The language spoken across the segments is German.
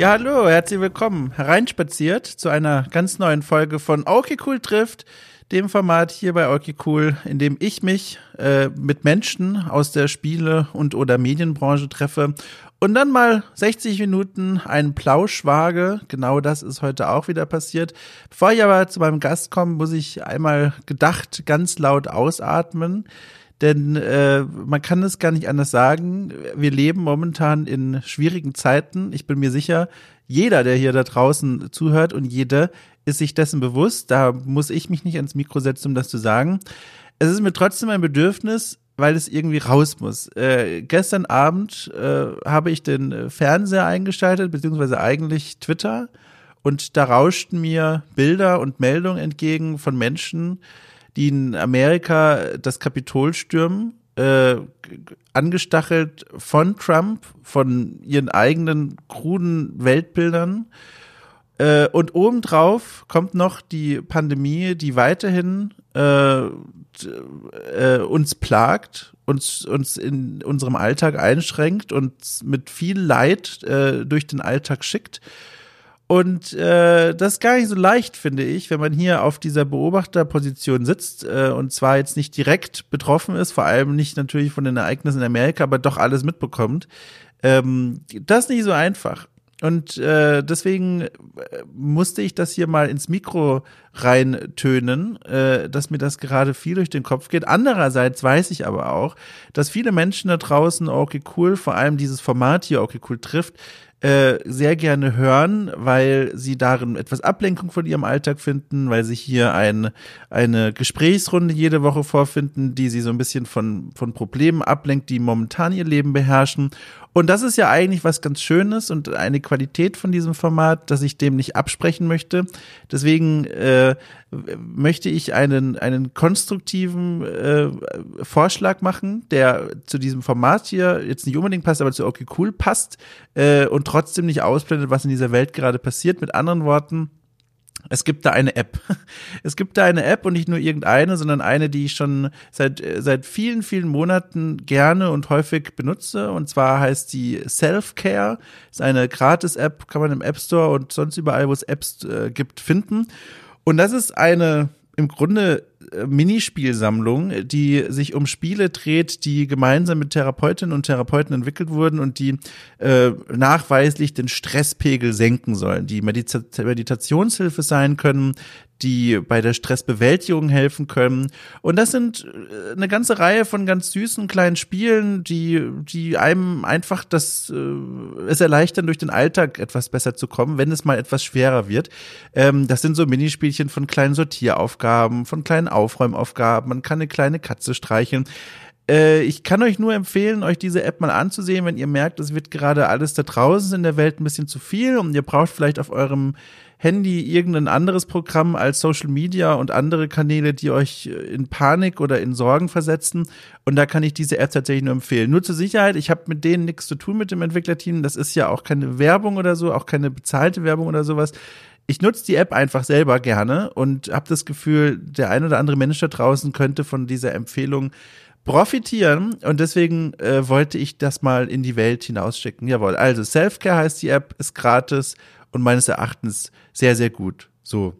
Ja, hallo, herzlich willkommen. Hereinspaziert zu einer ganz neuen Folge von Okay Cool trifft, dem Format hier bei Okay Cool, in dem ich mich äh, mit Menschen aus der Spiele- und oder Medienbranche treffe und dann mal 60 Minuten einen Plausch wage. Genau das ist heute auch wieder passiert. Bevor ich aber zu meinem Gast komme, muss ich einmal gedacht ganz laut ausatmen. Denn äh, man kann es gar nicht anders sagen. Wir leben momentan in schwierigen Zeiten. Ich bin mir sicher, jeder, der hier da draußen zuhört und jede ist sich dessen bewusst. Da muss ich mich nicht ans Mikro setzen, um das zu sagen. Es ist mir trotzdem ein Bedürfnis, weil es irgendwie raus muss. Äh, gestern Abend äh, habe ich den Fernseher eingeschaltet, beziehungsweise eigentlich Twitter. Und da rauschten mir Bilder und Meldungen entgegen von Menschen, die in Amerika das Kapitol stürmen, äh, angestachelt von Trump, von ihren eigenen kruden Weltbildern. Äh, und obendrauf kommt noch die Pandemie, die weiterhin äh, äh, uns plagt, uns, uns in unserem Alltag einschränkt und mit viel Leid äh, durch den Alltag schickt. Und äh, das ist gar nicht so leicht, finde ich, wenn man hier auf dieser Beobachterposition sitzt äh, und zwar jetzt nicht direkt betroffen ist, vor allem nicht natürlich von den Ereignissen in Amerika, aber doch alles mitbekommt. Ähm, das ist nicht so einfach. Und äh, deswegen äh, musste ich das hier mal ins Mikro reintönen, äh, dass mir das gerade viel durch den Kopf geht. Andererseits weiß ich aber auch, dass viele Menschen da draußen okay cool, vor allem dieses Format hier okay cool trifft, äh, sehr gerne hören, weil sie darin etwas Ablenkung von ihrem Alltag finden, weil sie hier ein, eine Gesprächsrunde jede Woche vorfinden, die sie so ein bisschen von, von Problemen ablenkt, die momentan ihr Leben beherrschen. Und das ist ja eigentlich was ganz Schönes und eine Qualität von diesem Format, dass ich dem nicht absprechen möchte. Deswegen äh, möchte ich einen, einen konstruktiven äh, Vorschlag machen, der zu diesem Format hier jetzt nicht unbedingt passt, aber zu Okay Cool passt äh, und trotzdem nicht ausblendet, was in dieser Welt gerade passiert. Mit anderen Worten, es gibt da eine App. Es gibt da eine App und nicht nur irgendeine, sondern eine, die ich schon seit, seit vielen, vielen Monaten gerne und häufig benutze. Und zwar heißt die Self-Care. Ist eine Gratis-App, kann man im App Store und sonst überall, wo es Apps äh, gibt, finden. Und das ist eine im Grunde Minispielsammlung, die sich um Spiele dreht, die gemeinsam mit Therapeutinnen und Therapeuten entwickelt wurden und die äh, nachweislich den Stresspegel senken sollen, die Medita Meditationshilfe sein können, die bei der Stressbewältigung helfen können. Und das sind äh, eine ganze Reihe von ganz süßen kleinen Spielen, die, die einem einfach das, äh, es erleichtern, durch den Alltag etwas besser zu kommen, wenn es mal etwas schwerer wird. Ähm, das sind so Minispielchen von kleinen Sortieraufgaben, von kleinen Aufräumaufgaben. Man kann eine kleine Katze streicheln äh, ich kann euch nur empfehlen, euch diese App mal anzusehen, wenn ihr merkt, es wird gerade alles da draußen in der Welt ein bisschen zu viel und ihr braucht vielleicht auf eurem Handy irgendein anderes Programm als Social Media und andere Kanäle, die euch in Panik oder in Sorgen versetzen. Und da kann ich diese App tatsächlich nur empfehlen. Nur zur Sicherheit, ich habe mit denen nichts zu tun mit dem Entwicklerteam. Das ist ja auch keine Werbung oder so, auch keine bezahlte Werbung oder sowas ich nutze die App einfach selber gerne und habe das Gefühl, der ein oder andere Mensch da draußen könnte von dieser Empfehlung profitieren und deswegen äh, wollte ich das mal in die Welt hinausschicken. Jawohl, also Selfcare heißt die App, ist gratis und meines Erachtens sehr, sehr gut. So.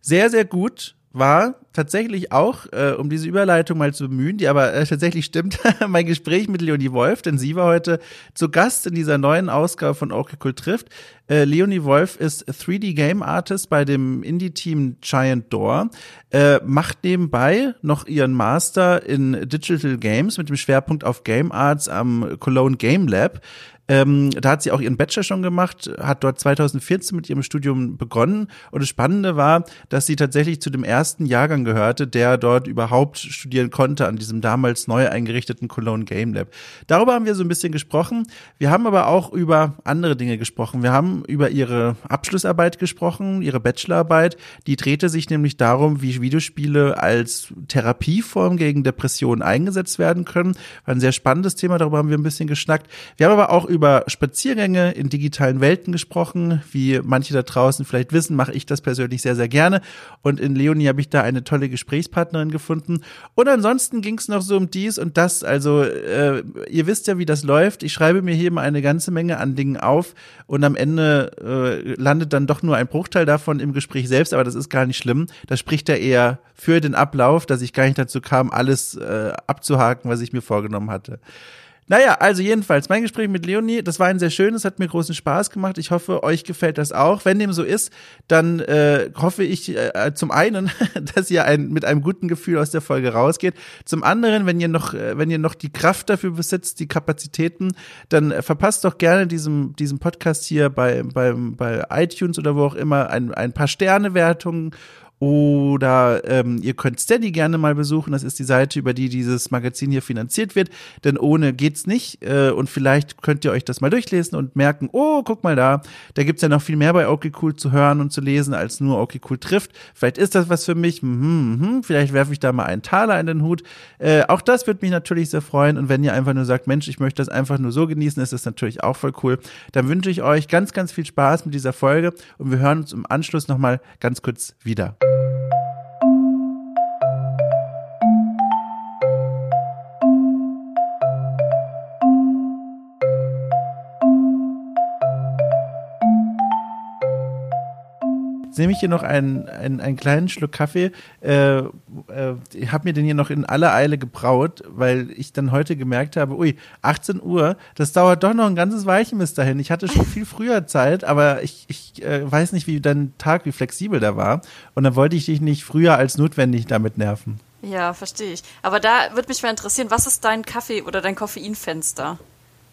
Sehr, sehr gut war tatsächlich auch, äh, um diese Überleitung mal zu bemühen, die aber äh, tatsächlich stimmt, mein Gespräch mit Leonie Wolf, denn sie war heute zu Gast in dieser neuen Ausgabe von Okay Cool trifft. Äh, Leonie Wolf ist 3D Game Artist bei dem Indie-Team Giant Door, äh, macht nebenbei noch ihren Master in Digital Games mit dem Schwerpunkt auf Game Arts am Cologne Game Lab. Ähm, da hat sie auch ihren Bachelor schon gemacht, hat dort 2014 mit ihrem Studium begonnen. Und das Spannende war, dass sie tatsächlich zu dem ersten Jahrgang gehörte, der dort überhaupt studieren konnte an diesem damals neu eingerichteten Cologne Game Lab. Darüber haben wir so ein bisschen gesprochen. Wir haben aber auch über andere Dinge gesprochen. Wir haben über ihre Abschlussarbeit gesprochen, ihre Bachelorarbeit. Die drehte sich nämlich darum, wie Videospiele als Therapieform gegen Depressionen eingesetzt werden können. War ein sehr spannendes Thema, darüber haben wir ein bisschen geschnackt. Wir haben aber auch über Spaziergänge in digitalen Welten gesprochen. Wie manche da draußen vielleicht wissen, mache ich das persönlich sehr, sehr gerne. Und in Leonie habe ich da eine tolle Gesprächspartnerin gefunden. Und ansonsten ging es noch so um dies und das. Also äh, ihr wisst ja, wie das läuft. Ich schreibe mir hier immer eine ganze Menge an Dingen auf und am Ende äh, landet dann doch nur ein Bruchteil davon im Gespräch selbst, aber das ist gar nicht schlimm. Das spricht ja eher für den Ablauf, dass ich gar nicht dazu kam, alles äh, abzuhaken, was ich mir vorgenommen hatte. Naja, also jedenfalls, mein Gespräch mit Leonie, das war ein sehr schönes, hat mir großen Spaß gemacht. Ich hoffe, euch gefällt das auch. Wenn dem so ist, dann äh, hoffe ich äh, zum einen, dass ihr ein, mit einem guten Gefühl aus der Folge rausgeht. Zum anderen, wenn ihr noch, äh, wenn ihr noch die Kraft dafür besitzt, die Kapazitäten, dann äh, verpasst doch gerne diesem, diesem Podcast hier bei, beim, bei iTunes oder wo auch immer ein, ein paar Sternewertungen oder ähm, ihr könnt Steady gerne mal besuchen. Das ist die Seite, über die dieses Magazin hier finanziert wird. Denn ohne geht's nicht. Äh, und vielleicht könnt ihr euch das mal durchlesen und merken, oh, guck mal da, da gibt's ja noch viel mehr bei Okay Cool zu hören und zu lesen, als nur Okay Cool trifft. Vielleicht ist das was für mich. Mhm, mhm. Vielleicht werfe ich da mal einen Taler in den Hut. Äh, auch das würde mich natürlich sehr freuen. Und wenn ihr einfach nur sagt, Mensch, ich möchte das einfach nur so genießen, ist das natürlich auch voll cool. Dann wünsche ich euch ganz, ganz viel Spaß mit dieser Folge und wir hören uns im Anschluss nochmal ganz kurz wieder. Nehme ich hier noch einen, einen, einen kleinen Schluck Kaffee. Äh, äh, ich habe mir den hier noch in aller Eile gebraut, weil ich dann heute gemerkt habe, ui, 18 Uhr, das dauert doch noch ein ganzes Weilchen bis dahin. Ich hatte schon viel früher Zeit, aber ich, ich äh, weiß nicht, wie dein Tag, wie flexibel der war. Und dann wollte ich dich nicht früher als notwendig damit nerven. Ja, verstehe ich. Aber da würde mich mal interessieren, was ist dein Kaffee- oder dein Koffeinfenster?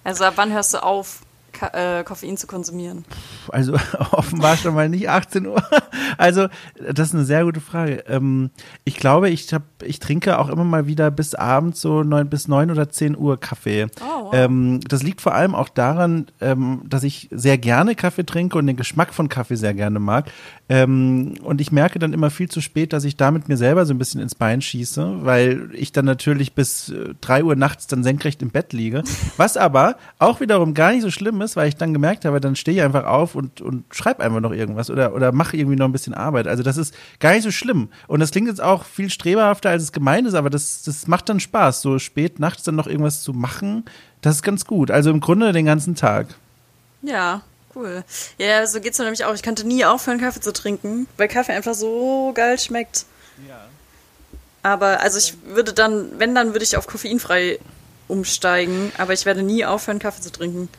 Also ab wann hörst du auf? Äh, Koffein zu konsumieren? Also offenbar schon mal nicht 18 Uhr. Also das ist eine sehr gute Frage. Ähm, ich glaube, ich hab, ich trinke auch immer mal wieder bis abends so neun bis neun oder zehn Uhr Kaffee. Oh, wow. ähm, das liegt vor allem auch daran, ähm, dass ich sehr gerne Kaffee trinke und den Geschmack von Kaffee sehr gerne mag. Ähm, und ich merke dann immer viel zu spät, dass ich damit mir selber so ein bisschen ins Bein schieße, weil ich dann natürlich bis äh, drei Uhr nachts dann senkrecht im Bett liege. Was aber auch wiederum gar nicht so schlimm ist, weil ich dann gemerkt habe, dann stehe ich einfach auf und, und schreibe einfach noch irgendwas oder, oder mache irgendwie noch ein bisschen Arbeit. Also das ist gar nicht so schlimm. Und das klingt jetzt auch viel streberhafter, als es gemeint ist, aber das, das macht dann Spaß, so spät nachts dann noch irgendwas zu machen. Das ist ganz gut. Also im Grunde den ganzen Tag. Ja, cool. Ja, so geht's mir nämlich auch. Ich könnte nie aufhören, Kaffee zu trinken, weil Kaffee einfach so geil schmeckt. Ja. Aber also ich würde dann, wenn dann, würde ich auf koffeinfrei umsteigen, aber ich werde nie aufhören, Kaffee zu trinken.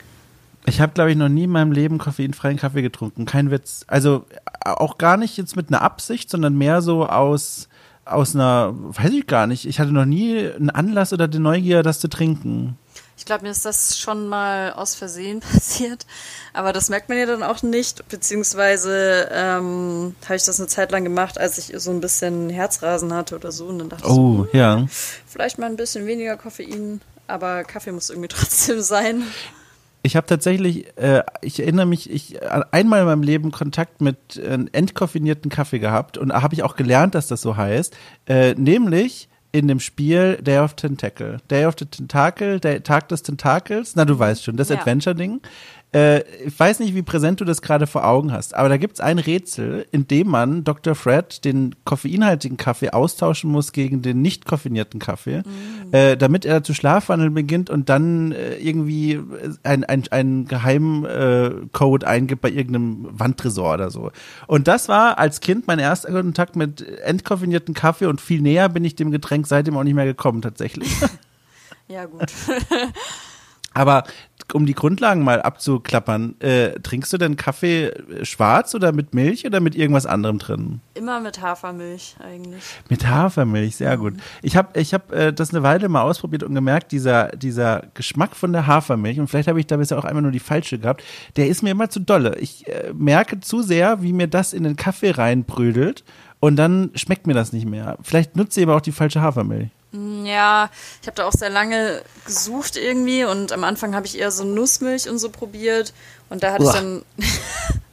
Ich habe, glaube ich, noch nie in meinem Leben koffeinfreien Kaffee getrunken. Kein Witz. Also auch gar nicht jetzt mit einer Absicht, sondern mehr so aus, aus einer, weiß ich gar nicht. Ich hatte noch nie einen Anlass oder die Neugier, das zu trinken. Ich glaube, mir ist das schon mal aus Versehen passiert. Aber das merkt man ja dann auch nicht. Beziehungsweise ähm, habe ich das eine Zeit lang gemacht, als ich so ein bisschen Herzrasen hatte oder so. Und dann dachte oh, ich, so, ja. vielleicht mal ein bisschen weniger Koffein. Aber Kaffee muss irgendwie trotzdem sein. Ich habe tatsächlich, äh, ich erinnere mich, ich einmal in meinem Leben Kontakt mit äh, entkoffinierten Kaffee gehabt und habe ich auch gelernt, dass das so heißt. Äh, nämlich in dem Spiel Day of Tentacle. Day of the Tentacle, der Tag des Tentakels, na du weißt schon, das ja. Adventure-Ding. Äh, ich weiß nicht, wie präsent du das gerade vor Augen hast, aber da gibt es ein Rätsel, in dem man Dr. Fred den koffeinhaltigen Kaffee austauschen muss gegen den nicht koffinierten Kaffee, mm. äh, damit er zu Schlafwandeln beginnt und dann äh, irgendwie ein, ein, ein Geheimcode eingibt bei irgendeinem Wandtresor oder so. Und das war als Kind mein erster Kontakt mit entkoffinierten Kaffee und viel näher bin ich dem Getränk seitdem auch nicht mehr gekommen tatsächlich. ja, gut. Aber um die Grundlagen mal abzuklappern, äh, trinkst du denn Kaffee schwarz oder mit Milch oder mit irgendwas anderem drin? Immer mit Hafermilch eigentlich. Mit Hafermilch, sehr gut. Ich habe ich hab, äh, das eine Weile mal ausprobiert und gemerkt, dieser, dieser Geschmack von der Hafermilch, und vielleicht habe ich da bisher auch einmal nur die falsche gehabt, der ist mir immer zu dolle. Ich äh, merke zu sehr, wie mir das in den Kaffee reinbrödelt und dann schmeckt mir das nicht mehr. Vielleicht nutze ich aber auch die falsche Hafermilch. Mm, ja, ich habe da auch sehr lange gesucht irgendwie und am Anfang habe ich eher so Nussmilch und so probiert und da hatte Uah. ich dann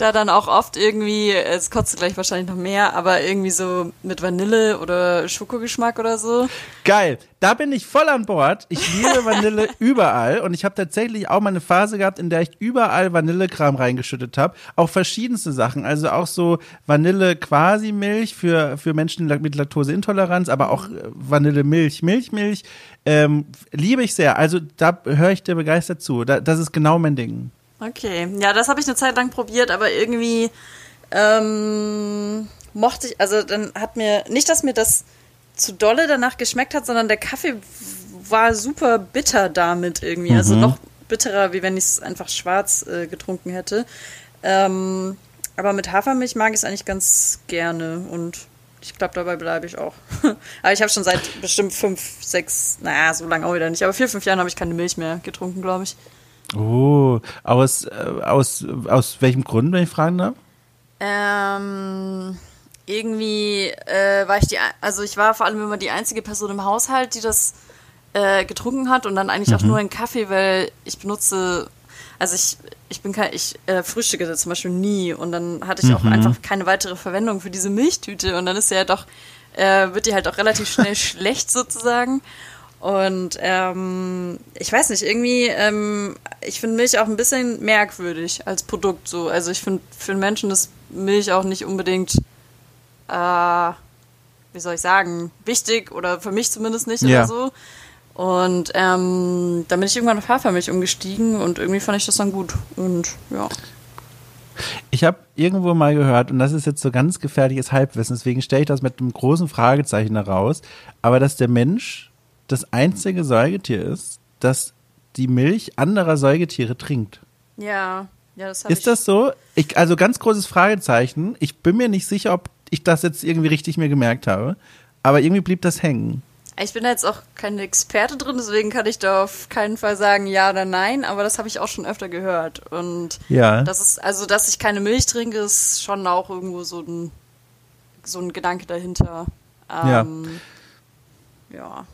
da dann auch oft irgendwie, es kostet gleich wahrscheinlich noch mehr, aber irgendwie so mit Vanille oder Schokogeschmack oder so. Geil, da bin ich voll an Bord. Ich liebe Vanille überall und ich habe tatsächlich auch mal eine Phase gehabt, in der ich überall Vanillekram reingeschüttet habe. Auch verschiedenste Sachen, also auch so Vanille-Quasi-Milch für, für Menschen mit Laktoseintoleranz, aber auch äh, Vanille-Milch, Milchmilch. Ähm, liebe ich sehr. Also da höre ich dir begeistert zu. Da, das ist genau mein Ding. Okay, ja, das habe ich eine Zeit lang probiert, aber irgendwie ähm, mochte ich, also dann hat mir, nicht, dass mir das zu dolle danach geschmeckt hat, sondern der Kaffee war super bitter damit irgendwie. Also mhm. Also noch bitterer, wie wenn ich es einfach schwarz äh, getrunken hätte. Ähm, aber mit Hafermilch mag ich es eigentlich ganz gerne und ich glaube, dabei bleibe ich auch. aber ich habe schon seit bestimmt fünf, sechs, naja, so lange auch wieder nicht, aber vier, fünf Jahren habe ich keine Milch mehr getrunken, glaube ich. Oh, aus, äh, aus, aus welchem Grund, wenn ich fragen darf? Ähm, irgendwie äh, war ich die, also ich war vor allem immer die einzige Person im Haushalt, die das äh, getrunken hat und dann eigentlich mhm. auch nur einen Kaffee, weil ich benutze, also ich, ich bin kein, ich äh, frühstücke zum Beispiel nie und dann hatte ich mhm. auch einfach keine weitere Verwendung für diese Milchtüte und dann ist sie ja doch, äh, wird die halt auch relativ schnell schlecht sozusagen. Und ähm, ich weiß nicht, irgendwie, ähm, ich finde Milch auch ein bisschen merkwürdig als Produkt so. Also ich finde, für einen Menschen ist Milch auch nicht unbedingt, äh, wie soll ich sagen, wichtig oder für mich zumindest nicht ja. oder so. Und ähm, dann bin ich irgendwann auf Hafermilch umgestiegen und irgendwie fand ich das dann gut. Und ja. Ich habe irgendwo mal gehört, und das ist jetzt so ganz gefährliches Halbwissen, deswegen stelle ich das mit einem großen Fragezeichen heraus, aber dass der Mensch das einzige Säugetier ist, das die Milch anderer Säugetiere trinkt. Ja, ja, das habe Ist das so? Ich, also ganz großes Fragezeichen. Ich bin mir nicht sicher, ob ich das jetzt irgendwie richtig mir gemerkt habe, aber irgendwie blieb das hängen. Ich bin da jetzt auch keine Experte drin, deswegen kann ich da auf keinen Fall sagen ja oder nein, aber das habe ich auch schon öfter gehört. Und ja. das ist, also dass ich keine Milch trinke, ist schon auch irgendwo so ein, so ein Gedanke dahinter. Ähm, ja. ja.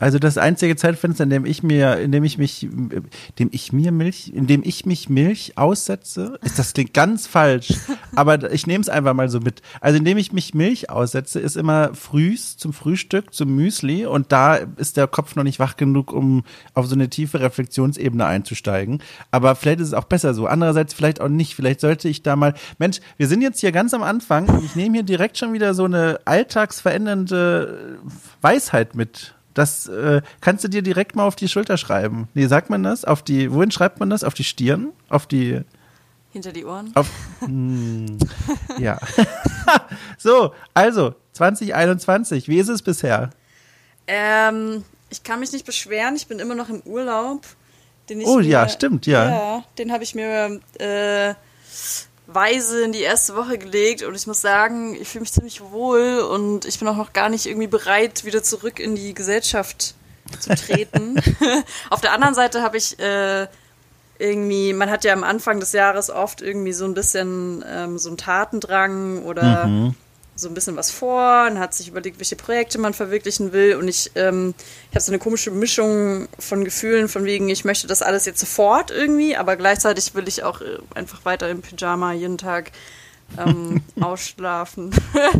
Also das einzige Zeitfenster, in dem ich mir, in dem ich mich, in dem ich mir Milch, in dem ich mich Milch aussetze, ist das klingt ganz falsch, aber ich nehme es einfach mal so mit. Also in dem ich mich Milch aussetze, ist immer frühs zum Frühstück, zum Müsli und da ist der Kopf noch nicht wach genug, um auf so eine tiefe Reflexionsebene einzusteigen. Aber vielleicht ist es auch besser so. Andererseits vielleicht auch nicht. Vielleicht sollte ich da mal, Mensch, wir sind jetzt hier ganz am Anfang und ich nehme hier direkt schon wieder so eine alltagsverändernde Weisheit mit das äh, kannst du dir direkt mal auf die Schulter schreiben. Nee, sagt man das? Auf die, wohin schreibt man das? Auf die Stirn? Auf die. Hinter die Ohren? Auf, hm, ja. so, also, 2021, wie ist es bisher? Ähm, ich kann mich nicht beschweren, ich bin immer noch im Urlaub. oh mir, ja, stimmt, ja. Ja, den habe ich mir äh, weise in die erste Woche gelegt und ich muss sagen, ich fühle mich ziemlich wohl und ich bin auch noch gar nicht irgendwie bereit, wieder zurück in die Gesellschaft zu treten. Auf der anderen Seite habe ich äh, irgendwie, man hat ja am Anfang des Jahres oft irgendwie so ein bisschen ähm, so einen Tatendrang oder mhm so ein bisschen was vor und hat sich überlegt, welche Projekte man verwirklichen will. Und ich, ähm, ich habe so eine komische Mischung von Gefühlen, von wegen, ich möchte das alles jetzt sofort irgendwie, aber gleichzeitig will ich auch äh, einfach weiter im Pyjama jeden Tag ähm, ausschlafen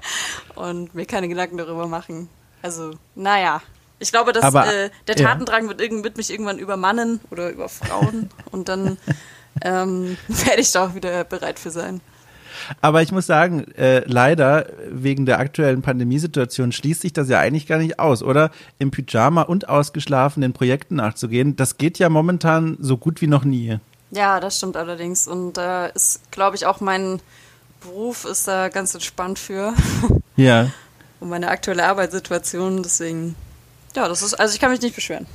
und mir keine Gedanken darüber machen. Also, naja. Ich glaube, dass aber, äh, der Tatendrang ja. wird, wird, mich irgendwann übermannen oder über Frauen und dann ähm, werde ich da auch wieder bereit für sein. Aber ich muss sagen, äh, leider wegen der aktuellen Pandemiesituation schließt sich das ja eigentlich gar nicht aus, oder? Im Pyjama und ausgeschlafen den Projekten nachzugehen, das geht ja momentan so gut wie noch nie. Ja, das stimmt allerdings. Und da äh, ist, glaube ich, auch mein Beruf ist da ganz entspannt für. Ja. Und meine aktuelle Arbeitssituation, deswegen, ja, das ist, also ich kann mich nicht beschweren.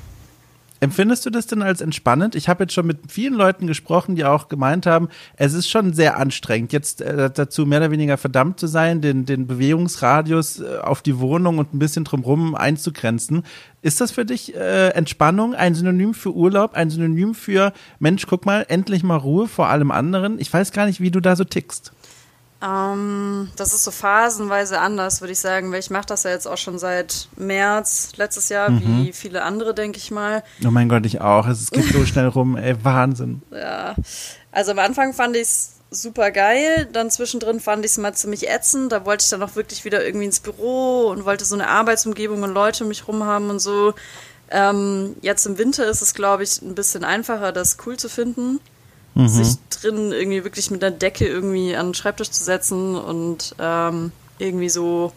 Empfindest du das denn als entspannend? Ich habe jetzt schon mit vielen Leuten gesprochen, die auch gemeint haben, es ist schon sehr anstrengend, jetzt äh, dazu mehr oder weniger verdammt zu sein, den, den Bewegungsradius äh, auf die Wohnung und ein bisschen drumherum einzugrenzen. Ist das für dich äh, Entspannung, ein Synonym für Urlaub, ein Synonym für Mensch, guck mal, endlich mal Ruhe vor allem anderen? Ich weiß gar nicht, wie du da so tickst. Ähm, das ist so phasenweise anders, würde ich sagen, weil ich mache das ja jetzt auch schon seit März letztes Jahr, mhm. wie viele andere, denke ich mal. Oh mein Gott, ich auch. Es geht so schnell rum, ey, Wahnsinn. Ja, also am Anfang fand ich es super geil. Dann zwischendrin fand ich es mal ziemlich ätzend. Da wollte ich dann auch wirklich wieder irgendwie ins Büro und wollte so eine Arbeitsumgebung und Leute um mich rum haben und so. Ähm, jetzt im Winter ist es, glaube ich, ein bisschen einfacher, das cool zu finden. Mhm. Sich drin irgendwie wirklich mit der Decke irgendwie an den Schreibtisch zu setzen und ähm, irgendwie so,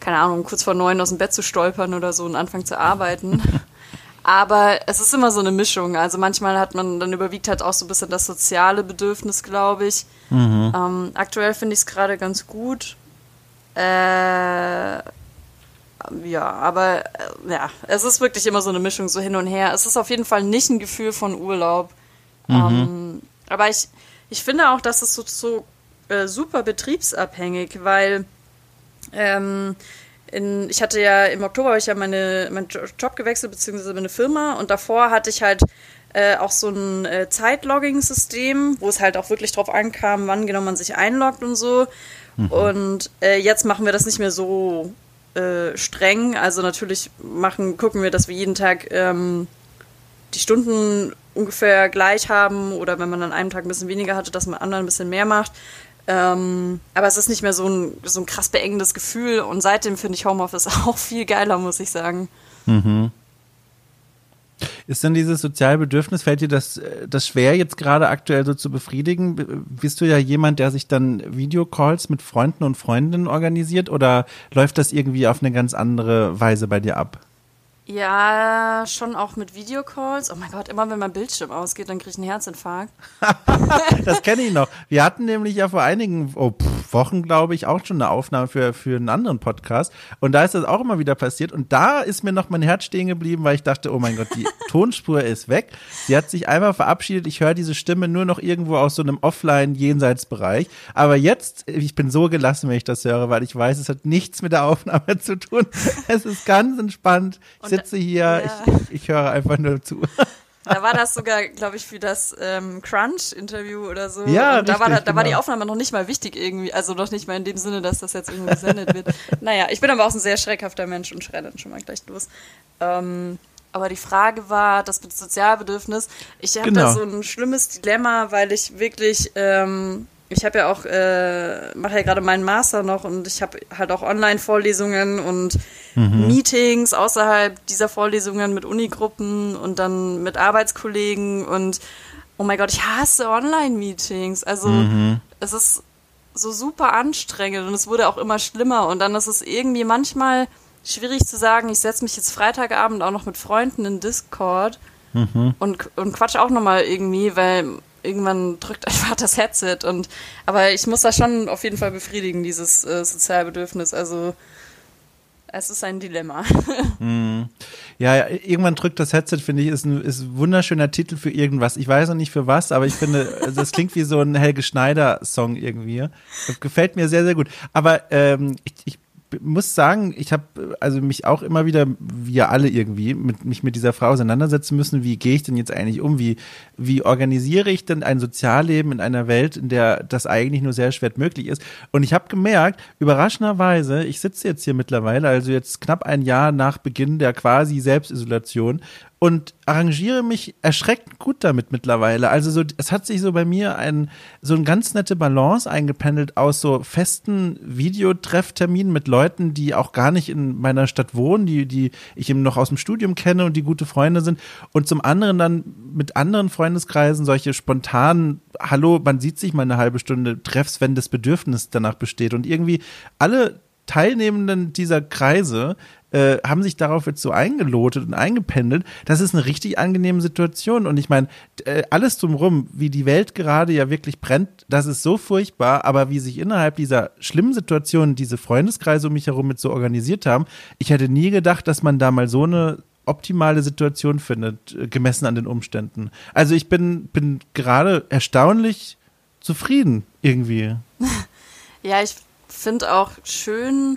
keine Ahnung, kurz vor neun aus dem Bett zu stolpern oder so und anfangen zu arbeiten. Aber es ist immer so eine Mischung. Also manchmal hat man, dann überwiegt halt auch so ein bisschen das soziale Bedürfnis, glaube ich. Mhm. Ähm, aktuell finde ich es gerade ganz gut. Äh, ja, aber äh, ja, es ist wirklich immer so eine Mischung, so hin und her. Es ist auf jeden Fall nicht ein Gefühl von Urlaub. Mhm. Ähm, aber ich, ich finde auch, dass es so, so äh, super betriebsabhängig, weil ähm, in, ich hatte ja im Oktober habe ich ja meine, meinen Job gewechselt, beziehungsweise meine Firma und davor hatte ich halt äh, auch so ein äh, Zeitlogging-System, wo es halt auch wirklich drauf ankam, wann genau man sich einloggt und so. Mhm. Und äh, jetzt machen wir das nicht mehr so äh, streng. Also natürlich machen, gucken wir, dass wir jeden Tag ähm, die Stunden ungefähr gleich haben oder wenn man an einem Tag ein bisschen weniger hatte, dass man anderen ein bisschen mehr macht. Ähm, aber es ist nicht mehr so ein, so ein krass beengendes Gefühl und seitdem finde ich Homeoffice auch viel geiler, muss ich sagen. Mhm. Ist denn dieses Sozialbedürfnis, fällt dir das, äh, das schwer jetzt gerade aktuell so zu befriedigen? Bist du ja jemand, der sich dann Videocalls mit Freunden und Freundinnen organisiert oder läuft das irgendwie auf eine ganz andere Weise bei dir ab? Ja, schon auch mit Videocalls. Oh mein Gott, immer wenn mein Bildschirm ausgeht, dann kriege ich einen Herzinfarkt. das kenne ich noch. Wir hatten nämlich ja vor einigen oh, pff, Wochen, glaube ich, auch schon eine Aufnahme für, für einen anderen Podcast. Und da ist das auch immer wieder passiert. Und da ist mir noch mein Herz stehen geblieben, weil ich dachte, oh mein Gott, die Tonspur ist weg. Sie hat sich einmal verabschiedet. Ich höre diese Stimme nur noch irgendwo aus so einem Offline-Jenseitsbereich. Aber jetzt, ich bin so gelassen, wenn ich das höre, weil ich weiß, es hat nichts mit der Aufnahme zu tun. Es ist ganz entspannt. Ich sitze hier, ja. ich, ich höre einfach nur zu. Da war das sogar, glaube ich, für das ähm, Crunch-Interview oder so. Ja, und da, richtig, war, da, da war die genau. Aufnahme noch nicht mal wichtig irgendwie. Also noch nicht mal in dem Sinne, dass das jetzt irgendwie gesendet wird. naja, ich bin aber auch ein sehr schreckhafter Mensch und schreie dann schon mal gleich los. Ähm, aber die Frage war, das Sozialbedürfnis. Ich habe genau. da so ein schlimmes Dilemma, weil ich wirklich ähm, ich habe ja auch, äh, mache ja gerade meinen Master noch und ich habe halt auch Online-Vorlesungen und mhm. Meetings außerhalb dieser Vorlesungen mit Unigruppen und dann mit Arbeitskollegen und oh mein Gott, ich hasse Online-Meetings. Also mhm. es ist so super anstrengend und es wurde auch immer schlimmer und dann ist es irgendwie manchmal schwierig zu sagen, ich setze mich jetzt Freitagabend auch noch mit Freunden in Discord mhm. und, und quatsch auch nochmal irgendwie, weil irgendwann drückt einfach das Headset und aber ich muss das schon auf jeden Fall befriedigen, dieses äh, Sozialbedürfnis. Also es ist ein Dilemma. mm. Ja, irgendwann drückt das Headset, finde ich, ist ein, ist ein wunderschöner Titel für irgendwas. Ich weiß noch nicht für was, aber ich finde, also das klingt wie so ein Helge Schneider-Song irgendwie. Das gefällt mir sehr, sehr gut. Aber ähm, ich, ich muss sagen, ich habe also mich auch immer wieder, wie ja alle irgendwie, mit, mich mit dieser Frau auseinandersetzen müssen. Wie gehe ich denn jetzt eigentlich um? Wie, wie organisiere ich denn ein Sozialleben in einer Welt, in der das eigentlich nur sehr schwer möglich ist? Und ich habe gemerkt, überraschenderweise, ich sitze jetzt hier mittlerweile, also jetzt knapp ein Jahr nach Beginn der quasi Selbstisolation und arrangiere mich erschreckend gut damit mittlerweile. Also so, es hat sich so bei mir ein, so ein ganz nette Balance eingependelt aus so festen Videotreffterminen mit Leuten, die auch gar nicht in meiner Stadt wohnen, die, die ich eben noch aus dem Studium kenne und die gute Freunde sind. Und zum anderen dann mit anderen Freundeskreisen solche spontanen, hallo, man sieht sich mal eine halbe Stunde Treffs, wenn das Bedürfnis danach besteht. Und irgendwie alle Teilnehmenden dieser Kreise äh, haben sich darauf jetzt so eingelotet und eingependelt. Das ist eine richtig angenehme Situation. Und ich meine, äh, alles drumherum, wie die Welt gerade ja wirklich brennt, das ist so furchtbar. Aber wie sich innerhalb dieser schlimmen Situation diese Freundeskreise um mich herum mit so organisiert haben, ich hätte nie gedacht, dass man da mal so eine optimale Situation findet, äh, gemessen an den Umständen. Also ich bin, bin gerade erstaunlich zufrieden irgendwie. Ja, ich finde auch schön,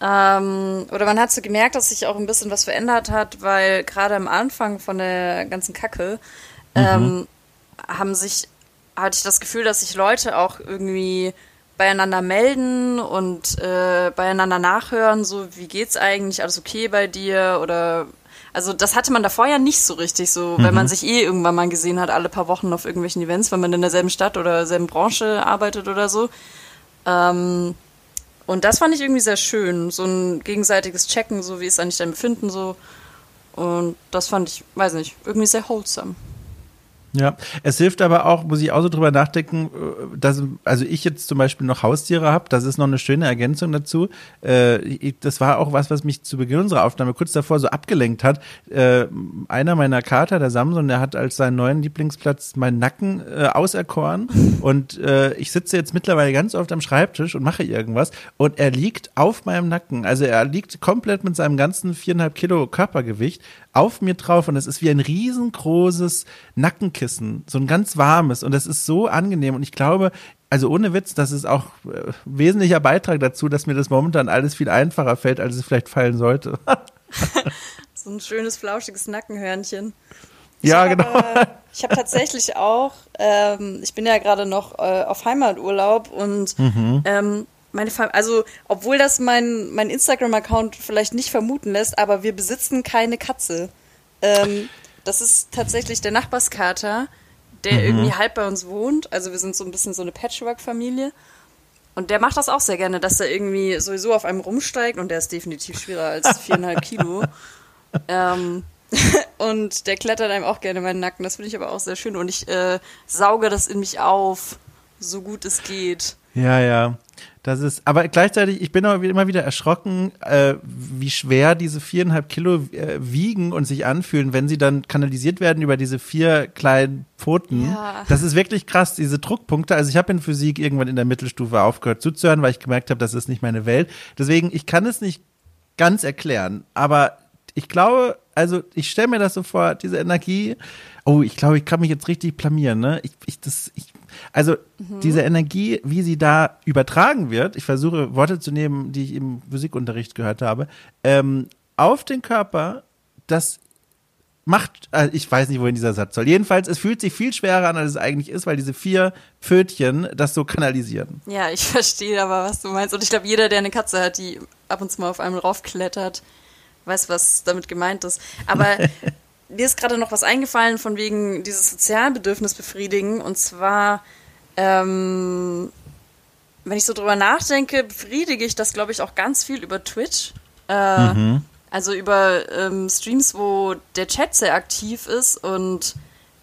ähm, oder man hat so gemerkt, dass sich auch ein bisschen was verändert hat, weil gerade am Anfang von der ganzen Kacke mhm. ähm, haben sich, hatte ich das Gefühl, dass sich Leute auch irgendwie beieinander melden und äh, beieinander nachhören, so wie geht's eigentlich, alles okay bei dir oder Also das hatte man davor ja nicht so richtig, so wenn man sich eh irgendwann mal gesehen hat, alle paar Wochen auf irgendwelchen Events, wenn man in derselben Stadt oder derselben Branche arbeitet oder so. Ähm, und das fand ich irgendwie sehr schön, so ein gegenseitiges Checken, so wie ist eigentlich dein Befinden so. Und das fand ich, weiß nicht, irgendwie sehr wholesome. Ja, es hilft aber auch, muss ich auch so drüber nachdenken, äh, dass, also ich jetzt zum Beispiel noch Haustiere habe, das ist noch eine schöne Ergänzung dazu. Äh, das war auch was, was mich zu Beginn unserer Aufnahme kurz davor so abgelenkt hat. Äh, einer meiner Kater, der Samson, der hat als seinen neuen Lieblingsplatz meinen Nacken auserkoren und ich sitze jetzt mittlerweile ganz oft am Schreibtisch und mache irgendwas und er liegt auf meinem Nacken. Also er liegt komplett mit seinem ganzen viereinhalb Kilo Körpergewicht auf mir drauf und es ist wie ein riesengroßes Nackenkissen, so ein ganz warmes und es ist so angenehm und ich glaube, also ohne Witz, das ist auch äh, wesentlicher Beitrag dazu, dass mir das momentan alles viel einfacher fällt, als es vielleicht fallen sollte. so ein schönes, flauschiges Nackenhörnchen. Ich ja, genau. Aber, ich habe tatsächlich auch, ähm, ich bin ja gerade noch äh, auf Heimaturlaub und mhm. ähm, meine Fam also obwohl das mein, mein Instagram-Account vielleicht nicht vermuten lässt, aber wir besitzen keine Katze. Ähm, das ist tatsächlich der Nachbarskater, der mhm. irgendwie halb bei uns wohnt. Also wir sind so ein bisschen so eine Patchwork-Familie. Und der macht das auch sehr gerne, dass er irgendwie sowieso auf einem rumsteigt und der ist definitiv schwerer als viereinhalb Kilo. ähm, und der klettert einem auch gerne in meinen Nacken. Das finde ich aber auch sehr schön. Und ich äh, sauge das in mich auf, so gut es geht. Ja, ja. Das ist, aber gleichzeitig, ich bin auch immer wieder erschrocken, äh, wie schwer diese viereinhalb Kilo äh, wiegen und sich anfühlen, wenn sie dann kanalisiert werden über diese vier kleinen Pfoten. Ja. Das ist wirklich krass, diese Druckpunkte. Also ich habe in Physik irgendwann in der Mittelstufe aufgehört zuzuhören, weil ich gemerkt habe, das ist nicht meine Welt. Deswegen, ich kann es nicht ganz erklären, aber ich glaube, also ich stelle mir das so vor, diese Energie. Oh, ich glaube, ich kann mich jetzt richtig blamieren, ne? Ich, ich, das, ich also mhm. diese Energie, wie sie da übertragen wird, ich versuche Worte zu nehmen, die ich im Physikunterricht gehört habe, ähm, auf den Körper, das macht, also ich weiß nicht, wohin dieser Satz soll. Jedenfalls, es fühlt sich viel schwerer an, als es eigentlich ist, weil diese vier Pfötchen das so kanalisieren. Ja, ich verstehe aber, was du meinst. Und ich glaube, jeder, der eine Katze hat, die ab und zu mal auf einem raufklettert, weiß, was damit gemeint ist. Aber mir ist gerade noch was eingefallen von wegen dieses Sozialbedürfnis befriedigen. Und zwar, ähm, wenn ich so drüber nachdenke, befriedige ich das, glaube ich, auch ganz viel über Twitch. Äh, mhm. Also über ähm, Streams, wo der Chat sehr aktiv ist und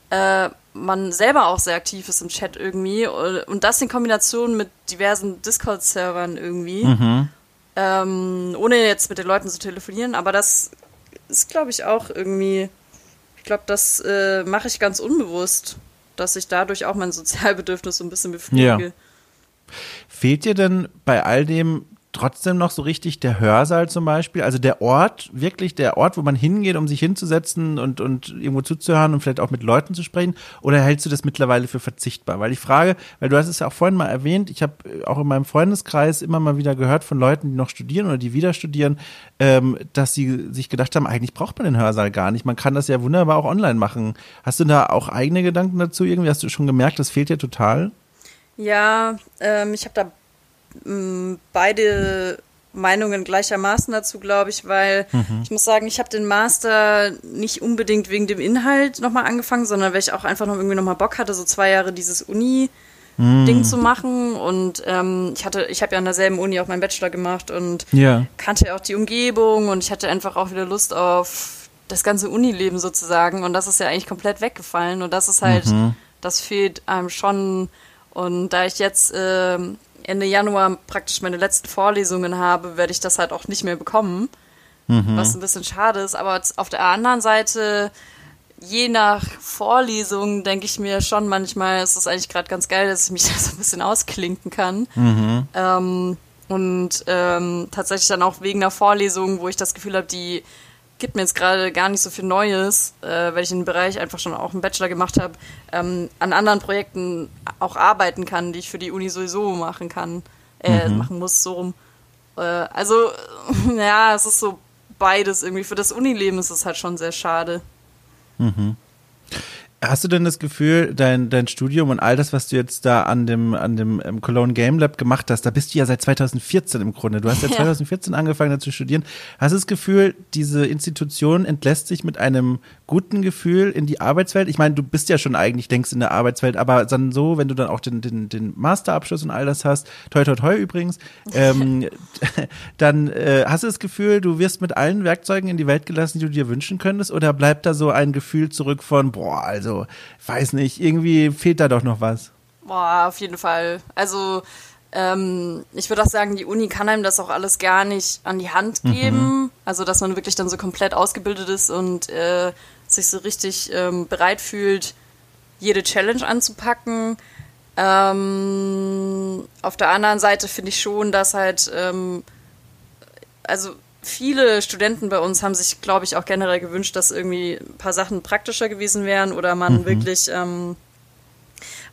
äh, man selber auch sehr aktiv ist im Chat irgendwie. Und das in Kombination mit diversen Discord-Servern irgendwie. Mhm. Ähm, ohne jetzt mit den Leuten zu telefonieren, aber das ist, glaube ich, auch irgendwie glaube, das äh, mache ich ganz unbewusst, dass ich dadurch auch mein Sozialbedürfnis so ein bisschen befriedige. Ja. Fehlt dir denn bei all dem trotzdem noch so richtig der Hörsaal zum Beispiel? Also der Ort, wirklich der Ort, wo man hingeht, um sich hinzusetzen und, und irgendwo zuzuhören und vielleicht auch mit Leuten zu sprechen? Oder hältst du das mittlerweile für verzichtbar? Weil ich frage, weil du hast es ja auch vorhin mal erwähnt, ich habe auch in meinem Freundeskreis immer mal wieder gehört von Leuten, die noch studieren oder die wieder studieren, ähm, dass sie sich gedacht haben, eigentlich braucht man den Hörsaal gar nicht. Man kann das ja wunderbar auch online machen. Hast du da auch eigene Gedanken dazu irgendwie? Hast du schon gemerkt, das fehlt dir total? Ja, ähm, ich habe da beide Meinungen gleichermaßen dazu, glaube ich, weil mhm. ich muss sagen, ich habe den Master nicht unbedingt wegen dem Inhalt nochmal angefangen, sondern weil ich auch einfach noch irgendwie nochmal Bock hatte, so zwei Jahre dieses Uni Ding mhm. zu machen und ähm, ich hatte, ich habe ja an derselben Uni auch meinen Bachelor gemacht und ja. kannte ja auch die Umgebung und ich hatte einfach auch wieder Lust auf das ganze Unileben sozusagen und das ist ja eigentlich komplett weggefallen und das ist halt, mhm. das fehlt einem schon und da ich jetzt ähm, Ende Januar praktisch meine letzten Vorlesungen habe, werde ich das halt auch nicht mehr bekommen. Mhm. Was ein bisschen schade ist. Aber auf der anderen Seite, je nach Vorlesung, denke ich mir schon manchmal, ist es eigentlich gerade ganz geil, dass ich mich da so ein bisschen ausklinken kann. Mhm. Ähm, und ähm, tatsächlich dann auch wegen einer Vorlesung, wo ich das Gefühl habe, die gibt mir jetzt gerade gar nicht so viel Neues, äh, weil ich in dem Bereich einfach schon auch einen Bachelor gemacht habe, ähm, an anderen Projekten auch arbeiten kann, die ich für die Uni sowieso machen kann, äh, mhm. machen muss, so rum. Äh, also, ja, es ist so beides irgendwie. Für das Unileben ist es halt schon sehr schade. Mhm. Hast du denn das Gefühl, dein, dein Studium und all das, was du jetzt da an dem, an dem um, Cologne Game Lab gemacht hast, da bist du ja seit 2014 im Grunde. Du hast ja, ja. 2014 angefangen da zu studieren. Hast du das Gefühl, diese Institution entlässt sich mit einem guten Gefühl in die Arbeitswelt? Ich meine, du bist ja schon eigentlich denkst in der Arbeitswelt, aber dann so, wenn du dann auch den, den, den Masterabschluss und all das hast, toi toi toi übrigens, ähm, dann äh, hast du das Gefühl, du wirst mit allen Werkzeugen in die Welt gelassen, die du dir wünschen könntest, oder bleibt da so ein Gefühl zurück von, boah, also, weiß nicht, irgendwie fehlt da doch noch was? Boah, auf jeden Fall. Also, ähm, ich würde auch sagen, die Uni kann einem das auch alles gar nicht an die Hand geben. Mhm. Also, dass man wirklich dann so komplett ausgebildet ist und äh, sich so richtig ähm, bereit fühlt, jede Challenge anzupacken. Ähm, auf der anderen Seite finde ich schon, dass halt, ähm, also viele Studenten bei uns haben sich, glaube ich, auch generell gewünscht, dass irgendwie ein paar Sachen praktischer gewesen wären oder man mhm. wirklich, ähm,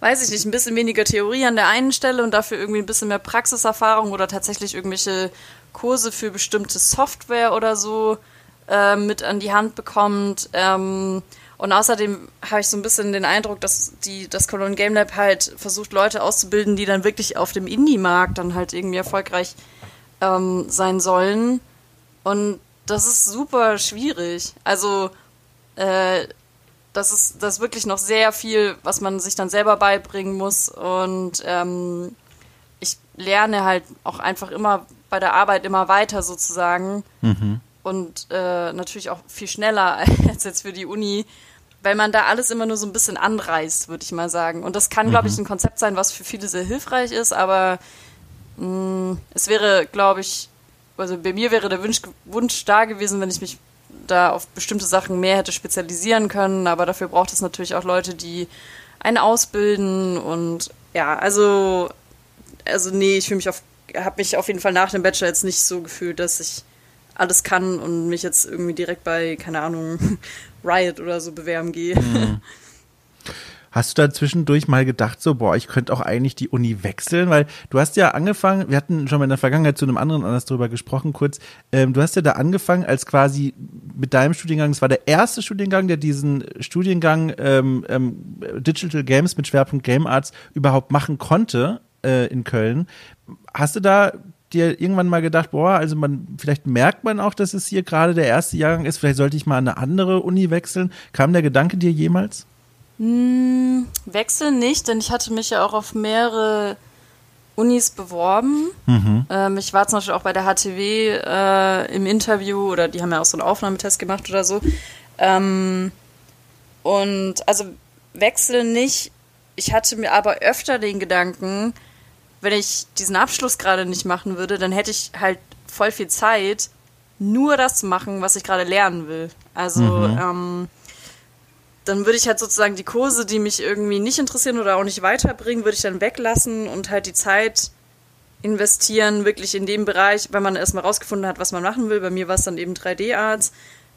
weiß ich nicht, ein bisschen weniger Theorie an der einen Stelle und dafür irgendwie ein bisschen mehr Praxiserfahrung oder tatsächlich irgendwelche Kurse für bestimmte Software oder so äh, mit an die Hand bekommt. Ähm, und außerdem habe ich so ein bisschen den Eindruck, dass die, das Cologne Game Lab halt versucht, Leute auszubilden, die dann wirklich auf dem Indie-Markt dann halt irgendwie erfolgreich ähm, sein sollen. Und das ist super schwierig. Also, äh, das ist, das ist wirklich noch sehr viel, was man sich dann selber beibringen muss. Und ähm, ich lerne halt auch einfach immer bei der Arbeit immer weiter sozusagen. Mhm und äh, natürlich auch viel schneller als jetzt für die Uni, weil man da alles immer nur so ein bisschen anreißt, würde ich mal sagen. Und das kann, glaube ich, mhm. ein Konzept sein, was für viele sehr hilfreich ist, aber mh, mm, es wäre, glaube ich, also bei mir wäre der Wunsch, Wunsch da gewesen, wenn ich mich da auf bestimmte Sachen mehr hätte spezialisieren können, aber dafür braucht es natürlich auch Leute, die einen ausbilden und ja, also also nee, ich fühle mich auf habe mich auf jeden Fall nach dem Bachelor jetzt nicht so gefühlt, dass ich alles kann und mich jetzt irgendwie direkt bei, keine Ahnung, Riot oder so bewerben gehe. Mhm. Hast du da zwischendurch mal gedacht, so, boah, ich könnte auch eigentlich die Uni wechseln? Weil du hast ja angefangen, wir hatten schon mal in der Vergangenheit zu einem anderen anders darüber gesprochen, kurz, ähm, du hast ja da angefangen als quasi mit deinem Studiengang, es war der erste Studiengang, der diesen Studiengang ähm, ähm, Digital Games mit Schwerpunkt Game Arts überhaupt machen konnte äh, in Köln. Hast du da dir irgendwann mal gedacht, boah, also man, vielleicht merkt man auch, dass es hier gerade der erste Jahrgang ist, vielleicht sollte ich mal an eine andere Uni wechseln. Kam der Gedanke dir jemals? Hm, wechseln nicht, denn ich hatte mich ja auch auf mehrere Unis beworben. Mhm. Ähm, ich war zum Beispiel auch bei der HTW äh, im Interview oder die haben ja auch so einen Aufnahmetest gemacht oder so. Ähm, und also wechseln nicht. Ich hatte mir aber öfter den Gedanken, wenn ich diesen Abschluss gerade nicht machen würde, dann hätte ich halt voll viel Zeit, nur das zu machen, was ich gerade lernen will. Also, mhm. ähm, dann würde ich halt sozusagen die Kurse, die mich irgendwie nicht interessieren oder auch nicht weiterbringen, würde ich dann weglassen und halt die Zeit investieren, wirklich in dem Bereich, wenn man erstmal rausgefunden hat, was man machen will. Bei mir war es dann eben 3D-Arts,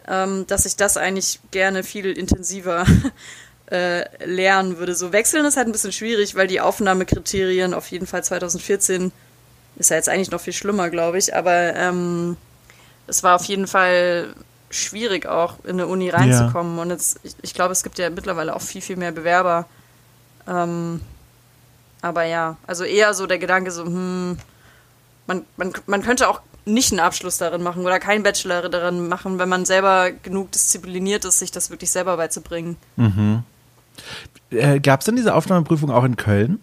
ähm, dass ich das eigentlich gerne viel intensiver äh, lernen würde. So wechseln ist halt ein bisschen schwierig, weil die Aufnahmekriterien auf jeden Fall 2014 ist ja jetzt eigentlich noch viel schlimmer, glaube ich, aber ähm, es war auf jeden Fall schwierig auch in eine Uni reinzukommen. Ja. Und jetzt, ich, ich glaube, es gibt ja mittlerweile auch viel, viel mehr Bewerber. Ähm, aber ja, also eher so der Gedanke so, hm, man, man, man könnte auch nicht einen Abschluss darin machen oder keinen Bachelor darin machen, wenn man selber genug diszipliniert ist, sich das wirklich selber beizubringen. Mhm. Äh, Gab es denn diese Aufnahmeprüfung auch in Köln?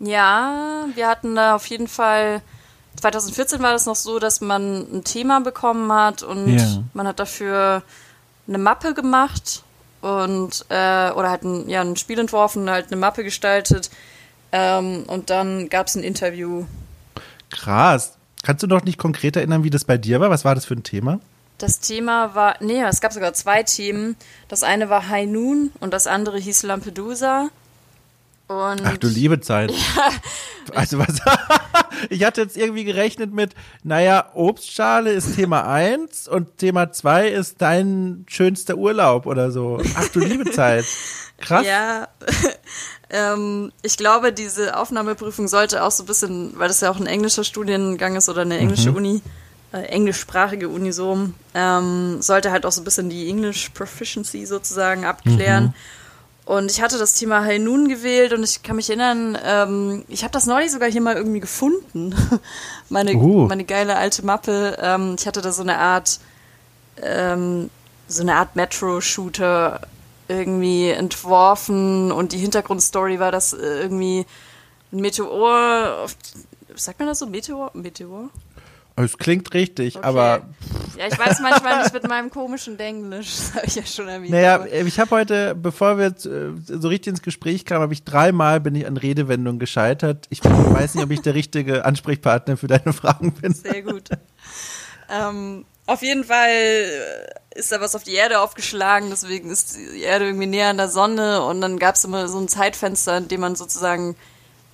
Ja, wir hatten da auf jeden Fall. 2014 war das noch so, dass man ein Thema bekommen hat und ja. man hat dafür eine Mappe gemacht und äh, oder halt ein, ja, ein Spiel entworfen, halt eine Mappe gestaltet ähm, und dann gab es ein Interview. Krass. Kannst du noch nicht konkret erinnern, wie das bei dir war? Was war das für ein Thema? Das Thema war, nee, es gab sogar zwei Themen. Das eine war High Noon und das andere hieß Lampedusa. Und Ach du liebe Zeit. Ja. Also was? ich hatte jetzt irgendwie gerechnet mit, naja, Obstschale ist Thema eins und Thema zwei ist dein schönster Urlaub oder so. Ach du liebe Zeit. Krass. Ja. ähm, ich glaube, diese Aufnahmeprüfung sollte auch so ein bisschen, weil das ja auch ein englischer Studiengang ist oder eine englische mhm. Uni, äh, englischsprachige Uni so, ähm, sollte halt auch so ein bisschen die English Proficiency sozusagen abklären. Mhm. Und ich hatte das Thema High Noon gewählt und ich kann mich erinnern, ähm, ich habe das neulich sogar hier mal irgendwie gefunden. meine, uh. meine geile alte Mappe. Ähm, ich hatte da so eine Art, ähm, so eine Art Metro-Shooter irgendwie entworfen und die Hintergrundstory war, dass irgendwie ein Meteor, sagt man das so? Meteor? Meteor? Es klingt richtig, okay. aber. Ja, ich weiß manchmal nicht mit meinem komischen Denglisch, das habe ich ja schon erwähnt. Naja, ich habe heute, bevor wir äh, so richtig ins Gespräch kamen, habe ich dreimal bin ich an Redewendungen gescheitert. Ich weiß nicht, ob ich der richtige Ansprechpartner für deine Fragen bin. Sehr gut. ähm, auf jeden Fall ist da was auf die Erde aufgeschlagen, deswegen ist die Erde irgendwie näher an der Sonne und dann gab es immer so ein Zeitfenster, in dem man sozusagen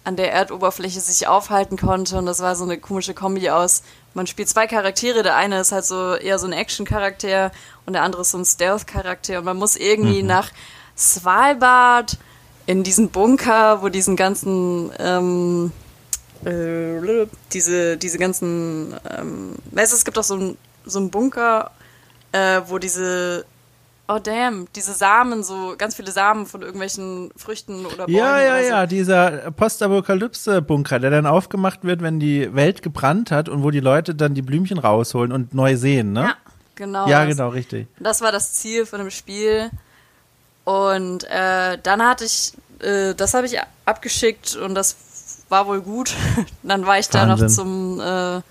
an der Erdoberfläche sich aufhalten konnte und das war so eine komische Kombi aus man spielt zwei Charaktere. Der eine ist halt so eher so ein Action-Charakter und der andere ist so ein Stealth-Charakter. Und man muss irgendwie mhm. nach Svalbard in diesen Bunker, wo diesen ganzen ähm, äh, diese diese ganzen ähm, weißt es gibt auch so ein so einen Bunker, äh, wo diese Oh damn, diese Samen, so ganz viele Samen von irgendwelchen Früchten oder Bäumen. Ja, ja, so. ja, dieser Postapokalypse-Bunker, der dann aufgemacht wird, wenn die Welt gebrannt hat und wo die Leute dann die Blümchen rausholen und neu sehen, ne? Ja, genau. Ja, genau, richtig. Das war das Ziel von dem Spiel. Und äh, dann hatte ich, äh, das habe ich abgeschickt und das war wohl gut. dann war ich Wahnsinn. da noch zum, äh,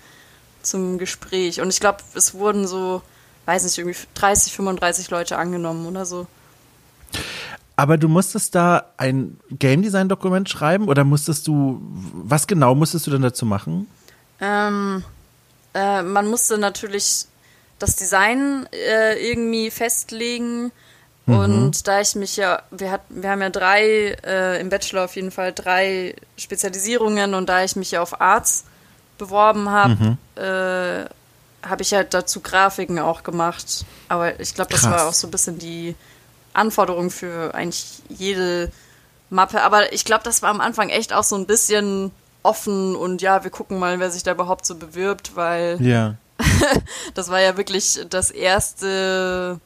zum Gespräch. Und ich glaube, es wurden so weiß nicht, irgendwie 30, 35 Leute angenommen oder so. Aber du musstest da ein Game Design Dokument schreiben oder musstest du, was genau musstest du denn dazu machen? Ähm, äh, man musste natürlich das Design äh, irgendwie festlegen. Mhm. Und da ich mich ja, wir, hat, wir haben ja drei, äh, im Bachelor auf jeden Fall drei Spezialisierungen und da ich mich ja auf Arts beworben habe, mhm. Habe ich halt dazu Grafiken auch gemacht. Aber ich glaube, das Krass. war auch so ein bisschen die Anforderung für eigentlich jede Mappe. Aber ich glaube, das war am Anfang echt auch so ein bisschen offen und ja, wir gucken mal, wer sich da überhaupt so bewirbt, weil ja. das war ja wirklich das erste,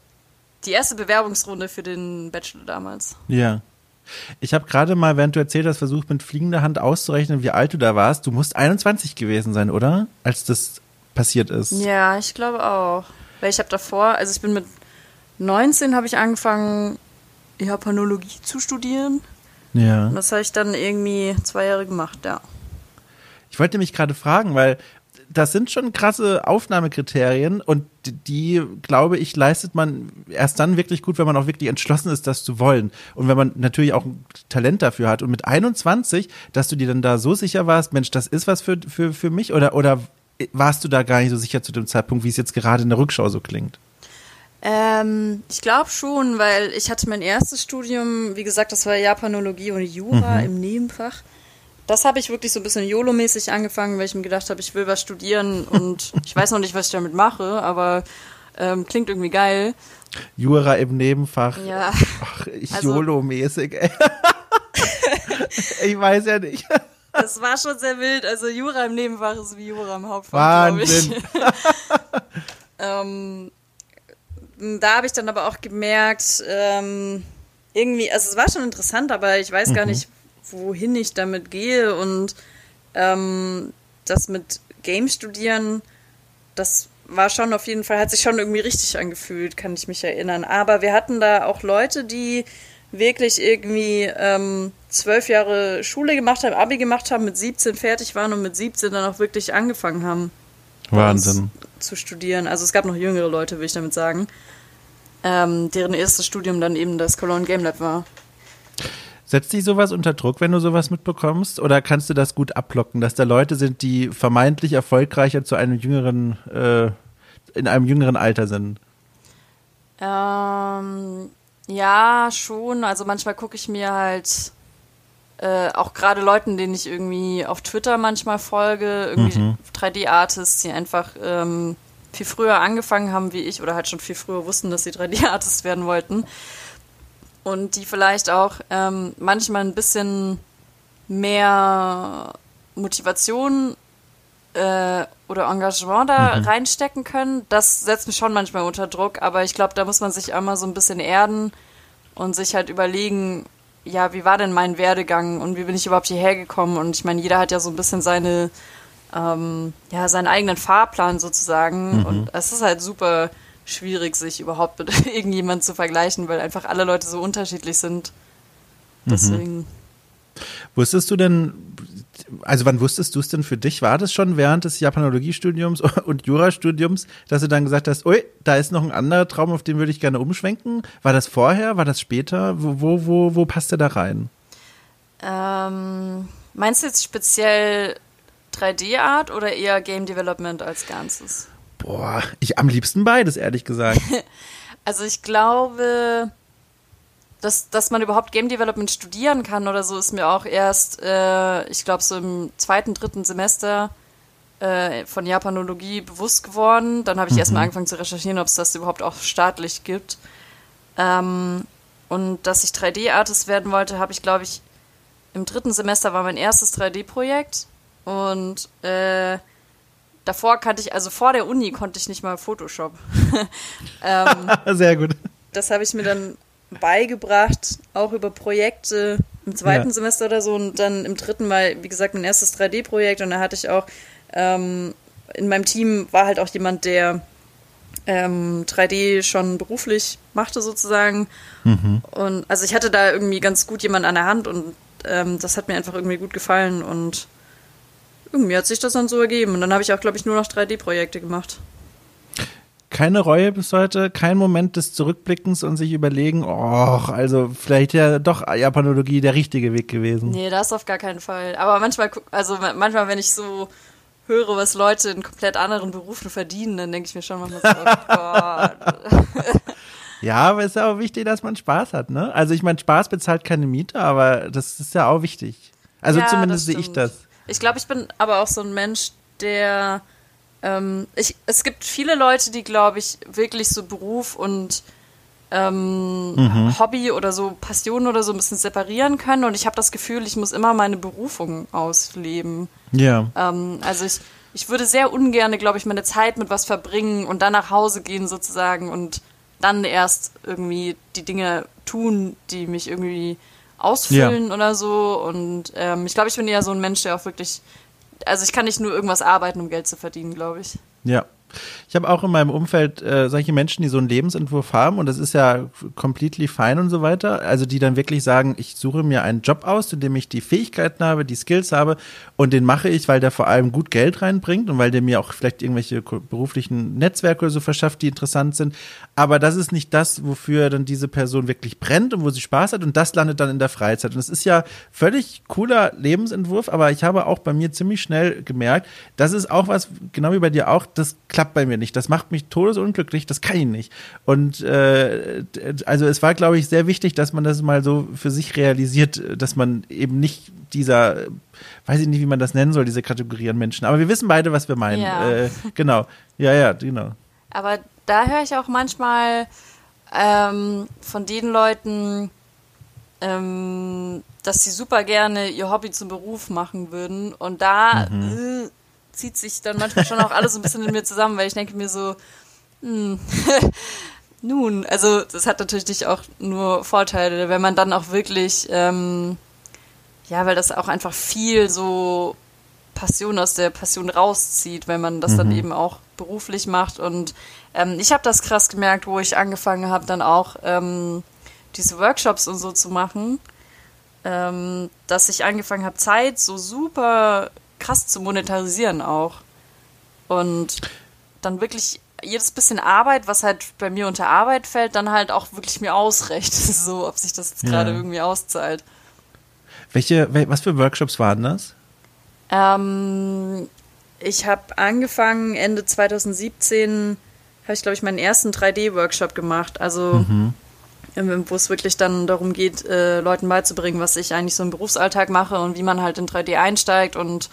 die erste Bewerbungsrunde für den Bachelor damals. Ja. Ich habe gerade mal, während du erzählt hast, versucht, mit fliegender Hand auszurechnen, wie alt du da warst. Du musst 21 gewesen sein, oder? Als das passiert ist. Ja, ich glaube auch. Weil ich habe davor, also ich bin mit 19 habe ich angefangen, Japanologie zu studieren. Ja. Und das habe ich dann irgendwie zwei Jahre gemacht, ja. Ich wollte mich gerade fragen, weil das sind schon krasse Aufnahmekriterien und die, glaube ich, leistet man erst dann wirklich gut, wenn man auch wirklich entschlossen ist, das zu wollen. Und wenn man natürlich auch ein Talent dafür hat. Und mit 21, dass du dir dann da so sicher warst, Mensch, das ist was für, für, für mich oder, oder warst du da gar nicht so sicher zu dem Zeitpunkt, wie es jetzt gerade in der Rückschau so klingt? Ähm, ich glaube schon, weil ich hatte mein erstes Studium, wie gesagt, das war Japanologie und Jura mhm. im Nebenfach. Das habe ich wirklich so ein bisschen YOLO-mäßig angefangen, weil ich mir gedacht habe, ich will was studieren und ich weiß noch nicht, was ich damit mache, aber ähm, klingt irgendwie geil. Jura im Nebenfach. Ja. Ach, also, YOLO-mäßig, ey. ich weiß ja nicht. Das war schon sehr wild. Also Jura im Nebenfach ist wie Jura im Hauptfach, glaube ich. ähm, da habe ich dann aber auch gemerkt, ähm, irgendwie, also es war schon interessant, aber ich weiß mhm. gar nicht, wohin ich damit gehe und ähm, das mit Game studieren, das war schon auf jeden Fall, hat sich schon irgendwie richtig angefühlt, kann ich mich erinnern. Aber wir hatten da auch Leute, die wirklich irgendwie ähm, zwölf Jahre Schule gemacht haben, Abi gemacht haben, mit 17 fertig waren und mit 17 dann auch wirklich angefangen haben. Wahnsinn. Zu studieren. Also es gab noch jüngere Leute, will ich damit sagen, ähm, deren erstes Studium dann eben das Cologne Game Lab war. Setzt dich sowas unter Druck, wenn du sowas mitbekommst? Oder kannst du das gut ablocken, dass da Leute sind, die vermeintlich erfolgreicher zu einem jüngeren, äh, in einem jüngeren Alter sind? Ähm, ja, schon. Also manchmal gucke ich mir halt äh, auch gerade Leuten, denen ich irgendwie auf Twitter manchmal folge, irgendwie mhm. 3D-Artists, die einfach ähm, viel früher angefangen haben wie ich oder halt schon viel früher wussten, dass sie 3D-Artists werden wollten. Und die vielleicht auch ähm, manchmal ein bisschen mehr Motivation äh, oder Engagement da mhm. reinstecken können. Das setzt mich schon manchmal unter Druck, aber ich glaube, da muss man sich einmal so ein bisschen erden und sich halt überlegen, ja, wie war denn mein Werdegang und wie bin ich überhaupt hierher gekommen? Und ich meine, jeder hat ja so ein bisschen seine, ähm, ja, seinen eigenen Fahrplan sozusagen. Mhm. Und es ist halt super schwierig, sich überhaupt mit irgendjemandem zu vergleichen, weil einfach alle Leute so unterschiedlich sind. Mhm. Deswegen. Mhm. Wusstest du denn, also wann wusstest du es denn für dich? War das schon während des Japanologiestudiums und Jurastudiums, dass du dann gesagt hast, ui, da ist noch ein anderer Traum, auf den würde ich gerne umschwenken? War das vorher? War das später? Wo, wo, wo, wo passt der da rein? Ähm, meinst du jetzt speziell 3D-Art oder eher Game Development als Ganzes? Boah, ich am liebsten beides, ehrlich gesagt. also ich glaube, dass, dass man überhaupt Game Development studieren kann oder so, ist mir auch erst, äh, ich glaube, so im zweiten, dritten Semester äh, von Japanologie bewusst geworden. Dann habe ich mhm. erstmal angefangen zu recherchieren, ob es das überhaupt auch staatlich gibt. Ähm, und dass ich 3D-Artist werden wollte, habe ich, glaube ich, im dritten Semester war mein erstes 3D-Projekt. Und äh, davor kannte ich, also vor der Uni konnte ich nicht mal Photoshop. ähm, Sehr gut. Das habe ich mir dann beigebracht, auch über Projekte im zweiten ja. Semester oder so und dann im dritten Mal, wie gesagt, mein erstes 3D-Projekt und da hatte ich auch ähm, in meinem Team war halt auch jemand, der ähm, 3D schon beruflich machte sozusagen mhm. und also ich hatte da irgendwie ganz gut jemanden an der Hand und ähm, das hat mir einfach irgendwie gut gefallen und irgendwie hat sich das dann so ergeben und dann habe ich auch, glaube ich, nur noch 3D-Projekte gemacht keine Reue bis heute, kein Moment des Zurückblickens und sich überlegen, oh, also vielleicht ja doch Japanologie der richtige Weg gewesen. Nee, das auf gar keinen Fall. Aber manchmal, also manchmal, wenn ich so höre, was Leute in komplett anderen Berufen verdienen, dann denke ich mir schon manchmal so, oh Gott. Ja, aber es ist ja auch wichtig, dass man Spaß hat, ne? Also ich meine, Spaß bezahlt keine Miete, aber das ist ja auch wichtig. Also ja, zumindest sehe ich das. Ich glaube, ich bin aber auch so ein Mensch, der ähm, ich, es gibt viele Leute, die, glaube ich, wirklich so Beruf und ähm, mhm. Hobby oder so Passion oder so ein bisschen separieren können. Und ich habe das Gefühl, ich muss immer meine Berufung ausleben. Ja. Ähm, also ich, ich würde sehr ungern, glaube ich, meine Zeit mit was verbringen und dann nach Hause gehen sozusagen und dann erst irgendwie die Dinge tun, die mich irgendwie ausfüllen ja. oder so. Und ähm, ich glaube, ich bin eher so ein Mensch, der auch wirklich also ich kann nicht nur irgendwas arbeiten, um Geld zu verdienen, glaube ich. Ja. Ich habe auch in meinem Umfeld äh, solche Menschen, die so einen Lebensentwurf haben und das ist ja completely fine und so weiter. Also die dann wirklich sagen, ich suche mir einen Job aus, in dem ich die Fähigkeiten habe, die Skills habe und den mache ich, weil der vor allem gut Geld reinbringt und weil der mir auch vielleicht irgendwelche beruflichen Netzwerke so verschafft, die interessant sind. Aber das ist nicht das, wofür dann diese Person wirklich brennt und wo sie Spaß hat und das landet dann in der Freizeit. Und es ist ja völlig cooler Lebensentwurf, aber ich habe auch bei mir ziemlich schnell gemerkt, das ist auch was, genau wie bei dir auch, das klappt bei mir nicht. Das macht mich todesunglücklich, das kann ich nicht. Und äh, also es war, glaube ich, sehr wichtig, dass man das mal so für sich realisiert, dass man eben nicht dieser, weiß ich nicht, wie man das nennen soll, diese Kategorien Menschen. Aber wir wissen beide, was wir meinen. Ja. Äh, genau. Ja, ja, genau. Aber da höre ich auch manchmal ähm, von den Leuten, ähm, dass sie super gerne ihr Hobby zum Beruf machen würden. Und da mhm. äh, zieht sich dann manchmal schon auch alles so ein bisschen in mir zusammen, weil ich denke mir so, hm, nun, also das hat natürlich nicht auch nur Vorteile, wenn man dann auch wirklich, ähm, ja, weil das auch einfach viel so Passion aus der Passion rauszieht, wenn man das mhm. dann eben auch beruflich macht. Und ähm, ich habe das krass gemerkt, wo ich angefangen habe, dann auch ähm, diese Workshops und so zu machen, ähm, dass ich angefangen habe, Zeit so super krass zu monetarisieren auch. Und dann wirklich jedes bisschen Arbeit, was halt bei mir unter Arbeit fällt, dann halt auch wirklich mir ausrecht. so, ob sich das jetzt gerade ja. irgendwie auszahlt. Welche, was für Workshops waren das? Ähm, ich habe angefangen, Ende 2017 habe ich, glaube ich, meinen ersten 3D-Workshop gemacht. Also, mhm. wo es wirklich dann darum geht, äh, Leuten beizubringen, was ich eigentlich so im Berufsalltag mache und wie man halt in 3D einsteigt und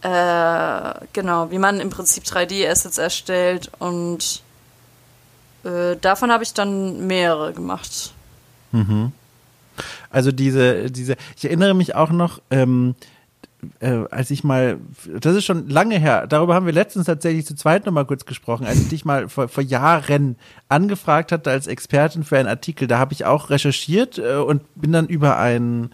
äh, genau, wie man im Prinzip 3D-Assets erstellt und äh, davon habe ich dann mehrere gemacht. Mhm. Also diese, diese, ich erinnere mich auch noch, ähm, äh, als ich mal, das ist schon lange her, darüber haben wir letztens tatsächlich zu zweit nochmal kurz gesprochen, als ich dich mal vor, vor Jahren angefragt hatte als Expertin für einen Artikel, da habe ich auch recherchiert äh, und bin dann über einen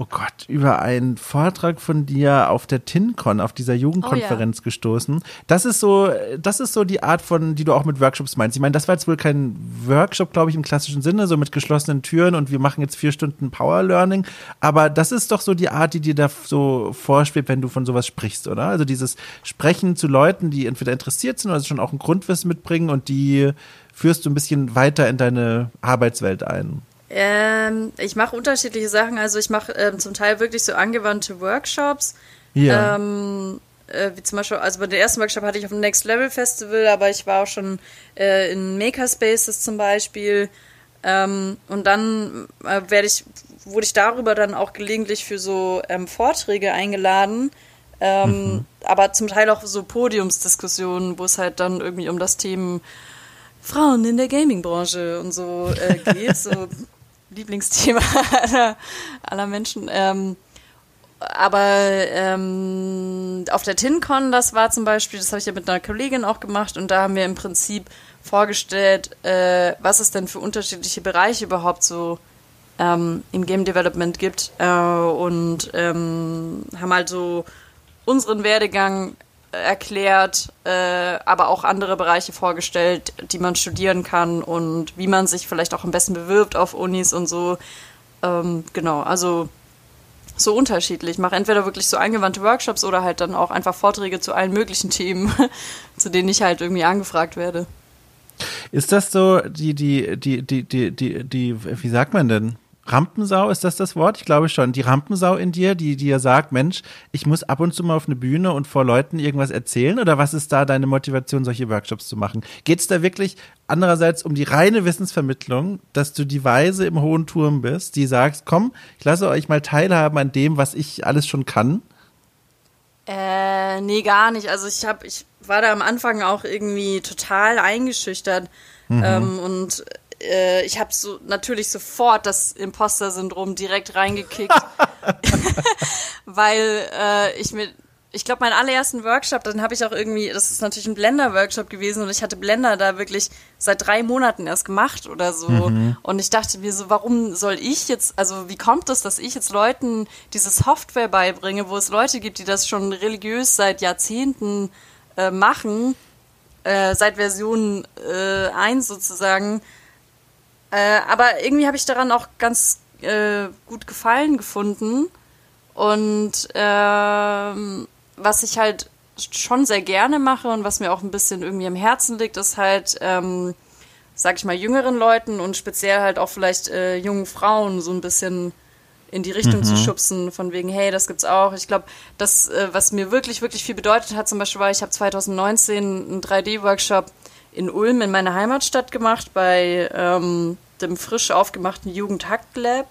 oh Gott, über einen Vortrag von dir auf der TinCon, auf dieser Jugendkonferenz oh, ja. gestoßen. Das ist so, das ist so die Art von, die du auch mit Workshops meinst. Ich meine, das war jetzt wohl kein Workshop, glaube ich, im klassischen Sinne, so mit geschlossenen Türen und wir machen jetzt vier Stunden Power Learning. Aber das ist doch so die Art, die dir da so vorschwebt, wenn du von sowas sprichst, oder? Also dieses Sprechen zu Leuten, die entweder interessiert sind oder schon auch ein Grundwissen mitbringen und die führst du ein bisschen weiter in deine Arbeitswelt ein. Ähm, ich mache unterschiedliche Sachen. Also ich mache ähm, zum Teil wirklich so angewandte Workshops. Ja. Ähm, äh, wie zum Beispiel, also bei dem ersten Workshop hatte ich auf dem Next Level Festival, aber ich war auch schon äh, in Makerspaces zum Beispiel. Ähm, und dann äh, werde ich, wurde ich darüber dann auch gelegentlich für so ähm, Vorträge eingeladen. Ähm, mhm. Aber zum Teil auch so Podiumsdiskussionen, wo es halt dann irgendwie um das Thema Frauen in der Gaming-Branche und so äh, geht. so Lieblingsthema aller, aller Menschen. Ähm, aber ähm, auf der TinCon, das war zum Beispiel, das habe ich ja mit einer Kollegin auch gemacht und da haben wir im Prinzip vorgestellt, äh, was es denn für unterschiedliche Bereiche überhaupt so ähm, im Game Development gibt äh, und ähm, haben halt so unseren Werdegang erklärt, äh, aber auch andere Bereiche vorgestellt, die man studieren kann und wie man sich vielleicht auch am besten bewirbt auf Unis und so. Ähm, genau, also so unterschiedlich. Ich mache entweder wirklich so angewandte Workshops oder halt dann auch einfach Vorträge zu allen möglichen Themen, zu denen ich halt irgendwie angefragt werde. Ist das so die, die, die, die, die, die, die, wie sagt man denn? Rampensau, ist das das Wort? Ich glaube schon. Die Rampensau in dir, die dir sagt, Mensch, ich muss ab und zu mal auf eine Bühne und vor Leuten irgendwas erzählen? Oder was ist da deine Motivation, solche Workshops zu machen? Geht es da wirklich andererseits um die reine Wissensvermittlung, dass du die Weise im hohen Turm bist, die sagst, komm, ich lasse euch mal teilhaben an dem, was ich alles schon kann? Äh, nee, gar nicht. Also ich habe, ich war da am Anfang auch irgendwie total eingeschüchtert. Mhm. Ähm, und äh, ich habe so natürlich sofort das Imposter-Syndrom direkt reingekickt, weil äh, ich mir ich glaube, meinen allerersten Workshop, dann habe ich auch irgendwie, das ist natürlich ein Blender-Workshop gewesen und ich hatte Blender da wirklich seit drei Monaten erst gemacht oder so. Mhm. Und ich dachte mir so, warum soll ich jetzt, also wie kommt es, dass ich jetzt Leuten diese Software beibringe, wo es Leute gibt, die das schon religiös seit Jahrzehnten äh, machen, äh, seit Version äh, 1 sozusagen, äh, aber irgendwie habe ich daran auch ganz äh, gut Gefallen gefunden. Und ähm, was ich halt schon sehr gerne mache und was mir auch ein bisschen irgendwie am Herzen liegt, ist halt, ähm, sag ich mal, jüngeren Leuten und speziell halt auch vielleicht äh, jungen Frauen so ein bisschen in die Richtung mhm. zu schubsen, von wegen, hey, das gibt's auch. Ich glaube, das, äh, was mir wirklich, wirklich viel bedeutet hat, zum Beispiel war, ich habe 2019 einen 3D-Workshop in Ulm in meiner Heimatstadt gemacht bei ähm, dem frisch aufgemachten Jugendhakt-Lab.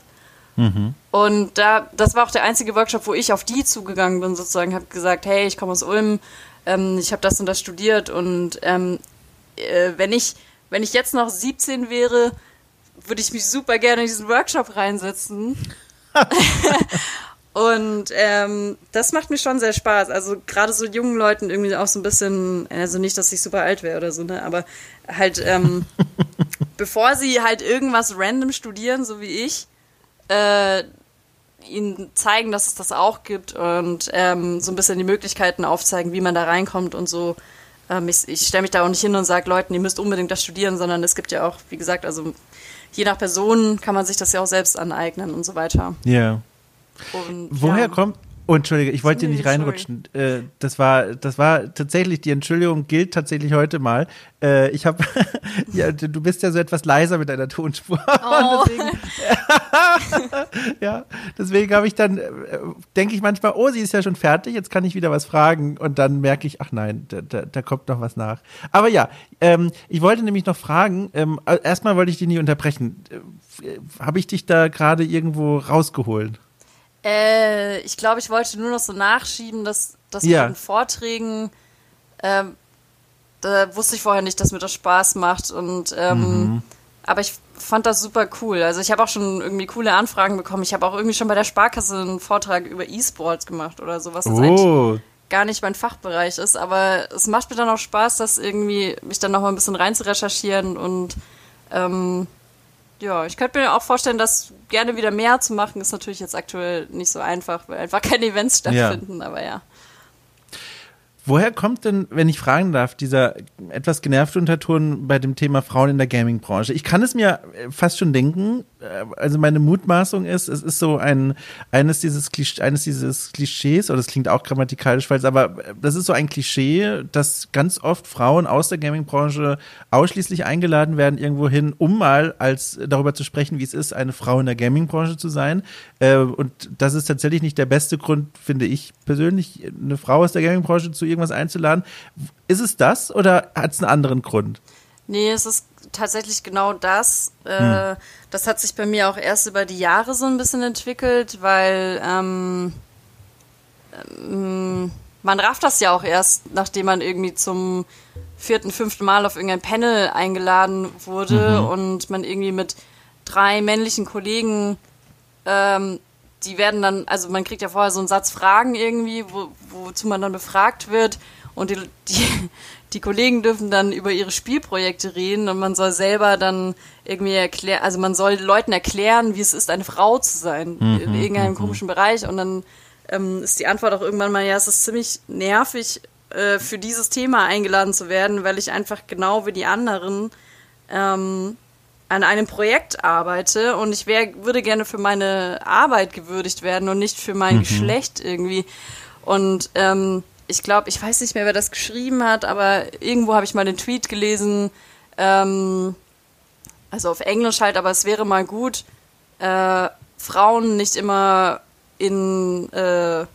Mhm. Und da, das war auch der einzige Workshop, wo ich auf die zugegangen bin, sozusagen, habe gesagt, hey, ich komme aus Ulm, ähm, ich habe das und das studiert und ähm, äh, wenn ich wenn ich jetzt noch 17 wäre, würde ich mich super gerne in diesen Workshop reinsetzen. Und ähm, das macht mir schon sehr Spaß. Also gerade so jungen Leuten irgendwie auch so ein bisschen, also nicht, dass ich super alt wäre oder so, ne? Aber halt, ähm, bevor sie halt irgendwas random studieren, so wie ich, äh, ihnen zeigen, dass es das auch gibt und ähm, so ein bisschen die Möglichkeiten aufzeigen, wie man da reinkommt und so. Ähm, ich ich stelle mich da auch nicht hin und sage, Leuten, ihr müsst unbedingt das studieren, sondern es gibt ja auch, wie gesagt, also je nach Person kann man sich das ja auch selbst aneignen und so weiter. Ja. Yeah. Und, Woher ja. kommt, Oh, Entschuldige, ich wollte dir nicht reinrutschen. Äh, das war, das war tatsächlich, die Entschuldigung gilt tatsächlich heute mal. Äh, ich habe, ja, du bist ja so etwas leiser mit deiner Tonspur. Oh. deswegen, ja, deswegen habe ich dann, äh, denke ich manchmal, oh, sie ist ja schon fertig, jetzt kann ich wieder was fragen. Und dann merke ich, ach nein, da, da, da kommt noch was nach. Aber ja, ähm, ich wollte nämlich noch fragen, ähm, erstmal wollte ich dich nicht unterbrechen. Habe ich dich da gerade irgendwo rausgeholt? Äh, ich glaube, ich wollte nur noch so nachschieben, dass, dass ja. mit den Vorträgen, ähm, da wusste ich vorher nicht, dass mir das Spaß macht. Und ähm, mhm. aber ich fand das super cool. Also ich habe auch schon irgendwie coole Anfragen bekommen. Ich habe auch irgendwie schon bei der Sparkasse einen Vortrag über E-Sports gemacht oder sowas. Das oh. gar nicht mein Fachbereich ist, aber es macht mir dann auch Spaß, das irgendwie mich dann noch mal ein bisschen rein zu recherchieren und ähm, ja, ich könnte mir auch vorstellen, dass gerne wieder mehr zu machen ist natürlich jetzt aktuell nicht so einfach, weil einfach keine Events stattfinden, ja. aber ja. Woher kommt denn, wenn ich fragen darf, dieser etwas genervte Unterton bei dem Thema Frauen in der Gaming-Branche? Ich kann es mir fast schon denken. Äh, also meine Mutmaßung ist, es ist so ein eines dieses Klisch, eines dieses Klischees, oder das klingt auch grammatikalisch falsch, aber das ist so ein Klischee, dass ganz oft Frauen aus der Gaming-Branche ausschließlich eingeladen werden irgendwo hin, um mal als darüber zu sprechen, wie es ist, eine Frau in der Gaming-Branche zu sein. Äh, und das ist tatsächlich nicht der beste Grund, finde ich persönlich, eine Frau aus der Gaming-Branche zu irgendwas einzuladen. Ist es das oder hat es einen anderen Grund? Nee, es ist tatsächlich genau das. Äh, hm. Das hat sich bei mir auch erst über die Jahre so ein bisschen entwickelt, weil ähm, ähm, man rafft das ja auch erst, nachdem man irgendwie zum vierten, fünften Mal auf irgendein Panel eingeladen wurde mhm. und man irgendwie mit drei männlichen Kollegen ähm, die werden dann, also man kriegt ja vorher so einen Satz Fragen irgendwie, wo, wozu man dann befragt wird und die, die, die Kollegen dürfen dann über ihre Spielprojekte reden und man soll selber dann irgendwie erklären, also man soll Leuten erklären, wie es ist, eine Frau zu sein mhm, in irgendeinem mhm. komischen Bereich und dann ähm, ist die Antwort auch irgendwann mal, ja, es ist ziemlich nervig, äh, für dieses Thema eingeladen zu werden, weil ich einfach genau wie die anderen ähm, an einem Projekt arbeite und ich wär, würde gerne für meine Arbeit gewürdigt werden und nicht für mein mhm. Geschlecht irgendwie. Und ähm, ich glaube, ich weiß nicht mehr, wer das geschrieben hat, aber irgendwo habe ich mal den Tweet gelesen, ähm, also auf Englisch halt, aber es wäre mal gut, äh, Frauen nicht immer in, äh,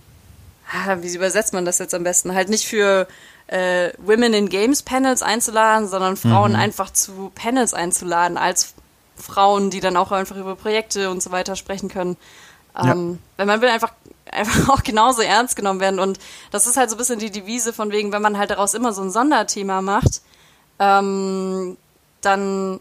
wie übersetzt man das jetzt am besten, halt nicht für äh, Women in Games Panels einzuladen, sondern Frauen mhm. einfach zu Panels einzuladen als Frauen, die dann auch einfach über Projekte und so weiter sprechen können. Ähm, ja. Weil man will einfach, einfach auch genauso ernst genommen werden. Und das ist halt so ein bisschen die Devise von wegen, wenn man halt daraus immer so ein Sonderthema macht, ähm, dann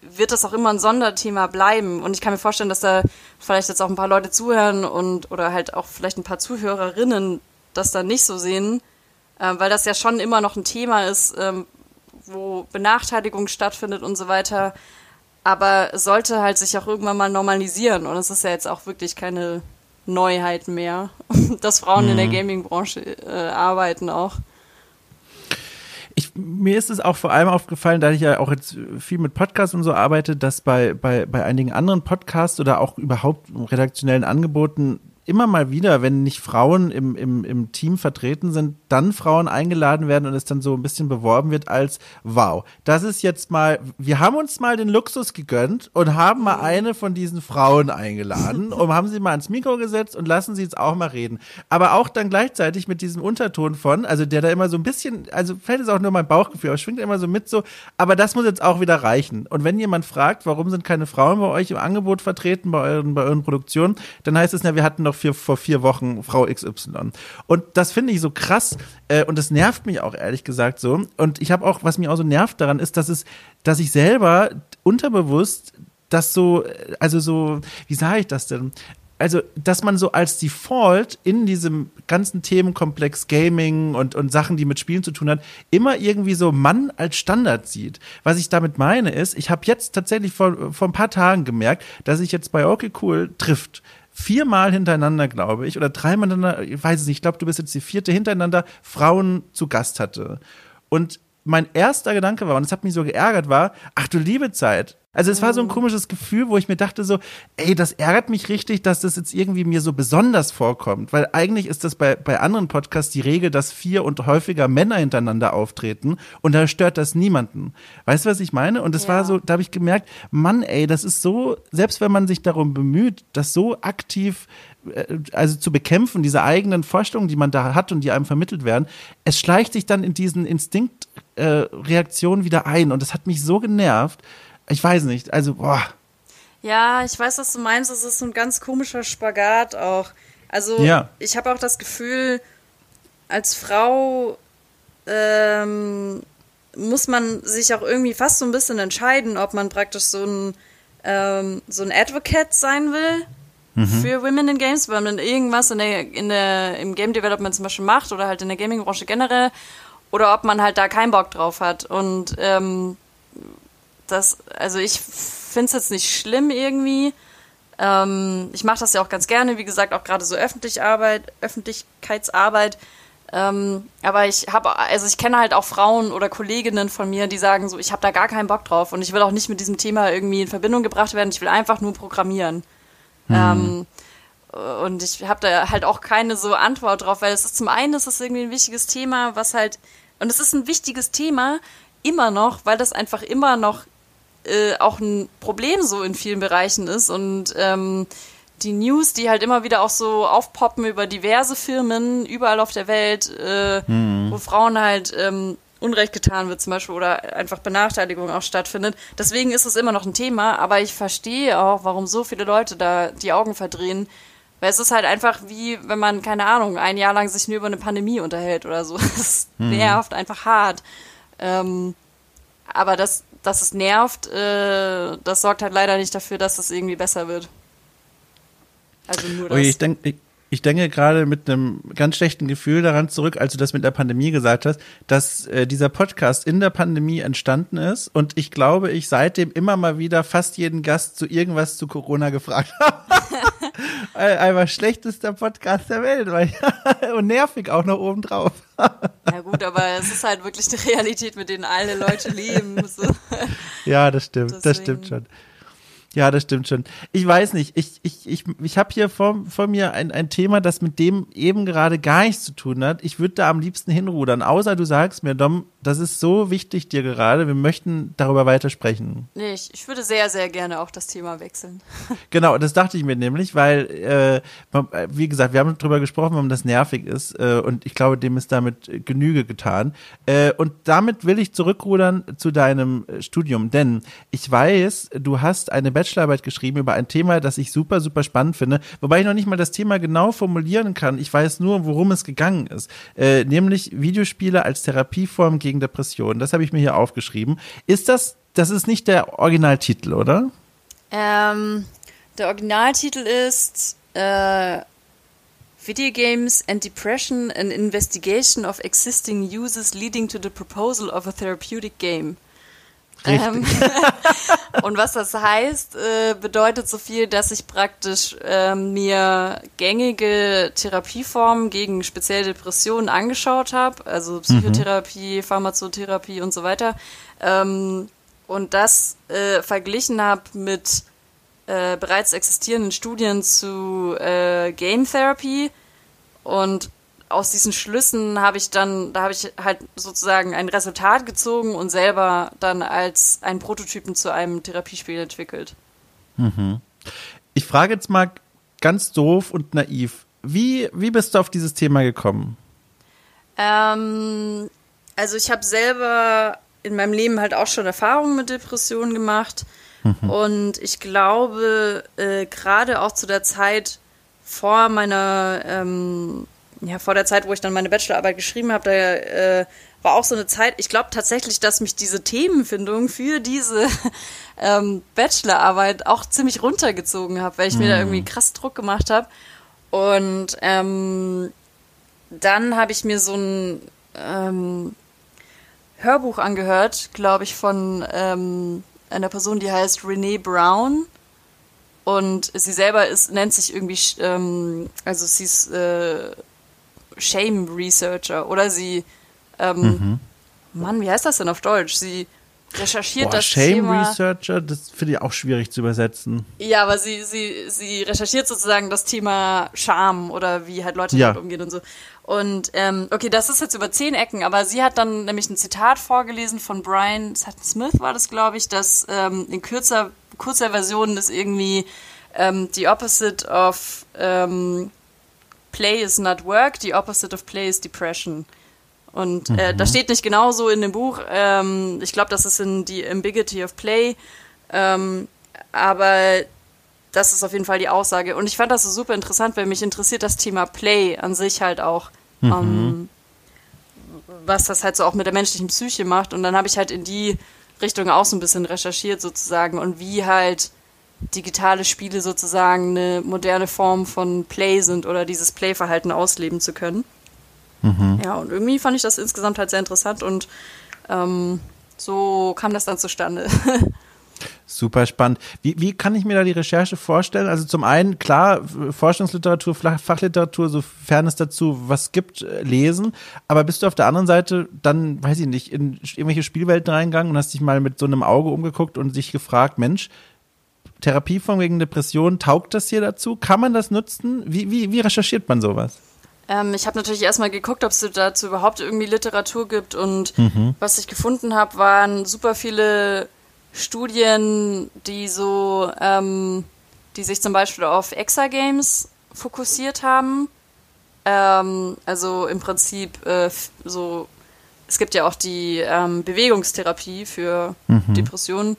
wird das auch immer ein Sonderthema bleiben. Und ich kann mir vorstellen, dass da vielleicht jetzt auch ein paar Leute zuhören und oder halt auch vielleicht ein paar Zuhörerinnen das dann nicht so sehen äh, weil das ja schon immer noch ein Thema ist, ähm, wo Benachteiligung stattfindet und so weiter. Aber es sollte halt sich auch irgendwann mal normalisieren. Und es ist ja jetzt auch wirklich keine Neuheit mehr, dass Frauen mhm. in der mhm. Gaming-Branche äh, arbeiten auch. Ich, mir ist es auch vor allem aufgefallen, da ich ja auch jetzt viel mit Podcasts und so arbeite, dass bei, bei, bei einigen anderen Podcasts oder auch überhaupt redaktionellen Angeboten immer mal wieder, wenn nicht Frauen im, im, im Team vertreten sind, dann Frauen eingeladen werden und es dann so ein bisschen beworben wird als, wow, das ist jetzt mal, wir haben uns mal den Luxus gegönnt und haben mal eine von diesen Frauen eingeladen und haben sie mal ans Mikro gesetzt und lassen sie jetzt auch mal reden. Aber auch dann gleichzeitig mit diesem Unterton von, also der da immer so ein bisschen, also fällt es auch nur mein Bauchgefühl, aber schwingt immer so mit so, aber das muss jetzt auch wieder reichen. Und wenn jemand fragt, warum sind keine Frauen bei euch im Angebot vertreten, bei euren, bei euren Produktionen, dann heißt es ja, wir hatten doch für, vor vier Wochen Frau XY. Und das finde ich so krass äh, und das nervt mich auch ehrlich gesagt so. Und ich habe auch, was mich auch so nervt daran ist, dass es, dass ich selber unterbewusst das so, also so, wie sage ich das denn? also, dass man so als Default in diesem ganzen Themenkomplex Gaming und, und Sachen, die mit Spielen zu tun hat, immer irgendwie so Mann als Standard sieht. Was ich damit meine ist, ich habe jetzt tatsächlich vor, vor ein paar Tagen gemerkt, dass ich jetzt bei Okay Cool trifft viermal hintereinander, glaube ich, oder dreimal hintereinander, ich weiß es nicht, ich glaube, du bist jetzt die vierte hintereinander, Frauen zu Gast hatte. Und mein erster Gedanke war, und das hat mich so geärgert, war, ach du liebe Zeit, also es war so ein mhm. komisches Gefühl, wo ich mir dachte so, ey, das ärgert mich richtig, dass das jetzt irgendwie mir so besonders vorkommt, weil eigentlich ist das bei, bei anderen Podcasts die Regel, dass vier und häufiger Männer hintereinander auftreten und da stört das niemanden. Weißt du, was ich meine? Und es ja. war so, da habe ich gemerkt, Mann, ey, das ist so, selbst wenn man sich darum bemüht, das so aktiv äh, also zu bekämpfen, diese eigenen Vorstellungen, die man da hat und die einem vermittelt werden, es schleicht sich dann in diesen Instinktreaktionen äh, wieder ein und das hat mich so genervt, ich weiß nicht, also, boah. Ja, ich weiß, was du meinst. Es ist so ein ganz komischer Spagat auch. Also, ja. ich habe auch das Gefühl, als Frau ähm, muss man sich auch irgendwie fast so ein bisschen entscheiden, ob man praktisch so ein, ähm, so ein Advocate sein will mhm. für Women in Games, weil man irgendwas in der, in der, im Game Development zum Beispiel macht oder halt in der Gaming-Branche generell oder ob man halt da keinen Bock drauf hat. Und ähm, das, also ich finde es jetzt nicht schlimm irgendwie. Ähm, ich mache das ja auch ganz gerne, wie gesagt, auch gerade so öffentlich Arbeit, Öffentlichkeitsarbeit. Ähm, aber ich habe, also ich kenne halt auch Frauen oder Kolleginnen von mir, die sagen so, ich habe da gar keinen Bock drauf und ich will auch nicht mit diesem Thema irgendwie in Verbindung gebracht werden. Ich will einfach nur programmieren. Mhm. Ähm, und ich habe da halt auch keine so Antwort drauf, weil es ist zum einen ist es irgendwie ein wichtiges Thema, was halt und es ist ein wichtiges Thema immer noch, weil das einfach immer noch äh, auch ein Problem so in vielen Bereichen ist und ähm, die News, die halt immer wieder auch so aufpoppen über diverse Firmen überall auf der Welt, äh, mhm. wo Frauen halt ähm, Unrecht getan wird zum Beispiel oder einfach Benachteiligung auch stattfindet. Deswegen ist es immer noch ein Thema, aber ich verstehe auch, warum so viele Leute da die Augen verdrehen, weil es ist halt einfach wie, wenn man, keine Ahnung, ein Jahr lang sich nur über eine Pandemie unterhält oder so. Das mhm. nervt einfach hart. Ähm, aber das, dass es nervt, äh, das sorgt halt leider nicht dafür, dass es irgendwie besser wird. Also nur das. Ui, ich denke, ich denke gerade mit einem ganz schlechten Gefühl daran zurück, als du das mit der Pandemie gesagt hast, dass äh, dieser Podcast in der Pandemie entstanden ist und ich glaube, ich seitdem immer mal wieder fast jeden Gast zu irgendwas zu Corona gefragt habe. Einfach schlechtester Podcast der Welt weil, und nervig auch noch obendrauf. ja gut, aber es ist halt wirklich eine Realität, mit denen alle Leute leben. So. Ja, das stimmt, Deswegen. das stimmt schon. Ja, das stimmt schon. Ich weiß nicht, ich, ich, ich, ich habe hier vor, vor mir ein, ein Thema, das mit dem eben gerade gar nichts zu tun hat. Ich würde da am liebsten hinrudern, außer du sagst mir, Dom, das ist so wichtig dir gerade, wir möchten darüber weitersprechen. Nee, ich, ich würde sehr, sehr gerne auch das Thema wechseln. genau, das dachte ich mir nämlich, weil, äh, wie gesagt, wir haben darüber gesprochen, warum das nervig ist äh, und ich glaube, dem ist damit Genüge getan. Äh, und damit will ich zurückrudern zu deinem Studium, denn ich weiß, du hast eine Bachelorarbeit geschrieben über ein Thema, das ich super, super spannend finde, wobei ich noch nicht mal das Thema genau formulieren kann. Ich weiß nur, worum es gegangen ist. Äh, nämlich Videospiele als Therapieform gegen Depressionen. Das habe ich mir hier aufgeschrieben. Ist das, das ist nicht der Originaltitel, oder? Ähm, der Originaltitel ist äh, Video Games and Depression, an Investigation of Existing Uses Leading to the Proposal of a Therapeutic Game. Ähm, und was das heißt, äh, bedeutet so viel, dass ich praktisch äh, mir gängige Therapieformen gegen spezielle Depressionen angeschaut habe, also Psychotherapie, mhm. Pharmazotherapie und so weiter, ähm, und das äh, verglichen habe mit äh, bereits existierenden Studien zu Game Therapy und aus diesen Schlüssen habe ich dann, da habe ich halt sozusagen ein Resultat gezogen und selber dann als einen Prototypen zu einem Therapiespiel entwickelt. Mhm. Ich frage jetzt mal ganz doof und naiv. Wie, wie bist du auf dieses Thema gekommen? Ähm, also ich habe selber in meinem Leben halt auch schon Erfahrungen mit Depressionen gemacht. Mhm. Und ich glaube, äh, gerade auch zu der Zeit vor meiner ähm, ja, vor der Zeit, wo ich dann meine Bachelorarbeit geschrieben habe, da äh, war auch so eine Zeit, ich glaube tatsächlich, dass mich diese Themenfindung für diese ähm, Bachelorarbeit auch ziemlich runtergezogen habe, weil ich mm. mir da mhm. irgendwie krass Druck gemacht habe. Und ähm, dann habe ich mir so ein ähm, Hörbuch angehört, glaube ich, von ähm, einer Person, die heißt Renee Brown. Und sie selber ist, nennt sich irgendwie, ähm, also sie ist äh, Shame Researcher oder sie, ähm, mhm. Mann, wie heißt das denn auf Deutsch? Sie recherchiert Boah, das Shame Thema. Researcher, das finde ich auch schwierig zu übersetzen. Ja, aber sie, sie, sie recherchiert sozusagen das Thema Scham oder wie halt Leute ja. damit umgehen und so. Und ähm, okay, das ist jetzt über zehn Ecken, aber sie hat dann nämlich ein Zitat vorgelesen von Brian Sutton Smith, war das, glaube ich, dass ähm, in kürzer, kurzer Version ist irgendwie ähm, the opposite of ähm, Play is not work, the opposite of play is depression. Und äh, mhm. das steht nicht genau so in dem Buch. Ähm, ich glaube, das ist in die Ambiguity of Play. Ähm, aber das ist auf jeden Fall die Aussage. Und ich fand das so super interessant, weil mich interessiert das Thema Play an sich halt auch. Mhm. Ähm, was das halt so auch mit der menschlichen Psyche macht. Und dann habe ich halt in die Richtung auch so ein bisschen recherchiert sozusagen und wie halt digitale Spiele sozusagen eine moderne Form von Play sind oder dieses Play-Verhalten ausleben zu können. Mhm. Ja, und irgendwie fand ich das insgesamt halt sehr interessant und ähm, so kam das dann zustande. Super spannend. Wie, wie kann ich mir da die Recherche vorstellen? Also zum einen, klar, Forschungsliteratur, Fachliteratur, sofern es dazu was gibt, äh, lesen. Aber bist du auf der anderen Seite dann, weiß ich nicht, in irgendwelche Spielwelten reingegangen und hast dich mal mit so einem Auge umgeguckt und dich gefragt, Mensch, Therapieform gegen Depressionen, taugt das hier dazu? Kann man das nutzen? Wie, wie, wie recherchiert man sowas? Ähm, ich habe natürlich erstmal geguckt, ob es dazu überhaupt irgendwie Literatur gibt und mhm. was ich gefunden habe, waren super viele Studien, die so, ähm, die sich zum Beispiel auf Exagames fokussiert haben. Ähm, also im Prinzip äh, so, es gibt ja auch die ähm, Bewegungstherapie für mhm. Depressionen.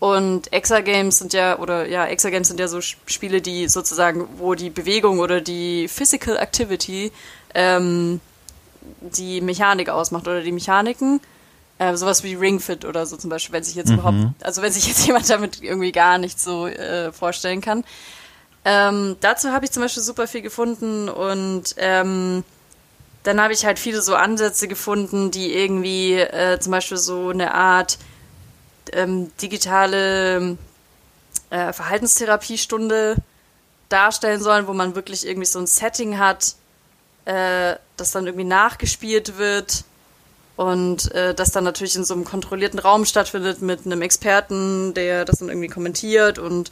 Und Exagames sind ja, oder ja, Exagames sind ja so Spiele, die sozusagen, wo die Bewegung oder die Physical Activity ähm, die Mechanik ausmacht oder die Mechaniken. Äh, sowas wie Ringfit oder so zum Beispiel, wenn sich jetzt mhm. überhaupt, also wenn sich jetzt jemand damit irgendwie gar nicht so äh, vorstellen kann. Ähm, dazu habe ich zum Beispiel super viel gefunden und ähm, dann habe ich halt viele so Ansätze gefunden, die irgendwie äh, zum Beispiel so eine Art ähm, digitale äh, Verhaltenstherapiestunde darstellen sollen, wo man wirklich irgendwie so ein Setting hat, äh, das dann irgendwie nachgespielt wird und äh, das dann natürlich in so einem kontrollierten Raum stattfindet mit einem Experten, der das dann irgendwie kommentiert und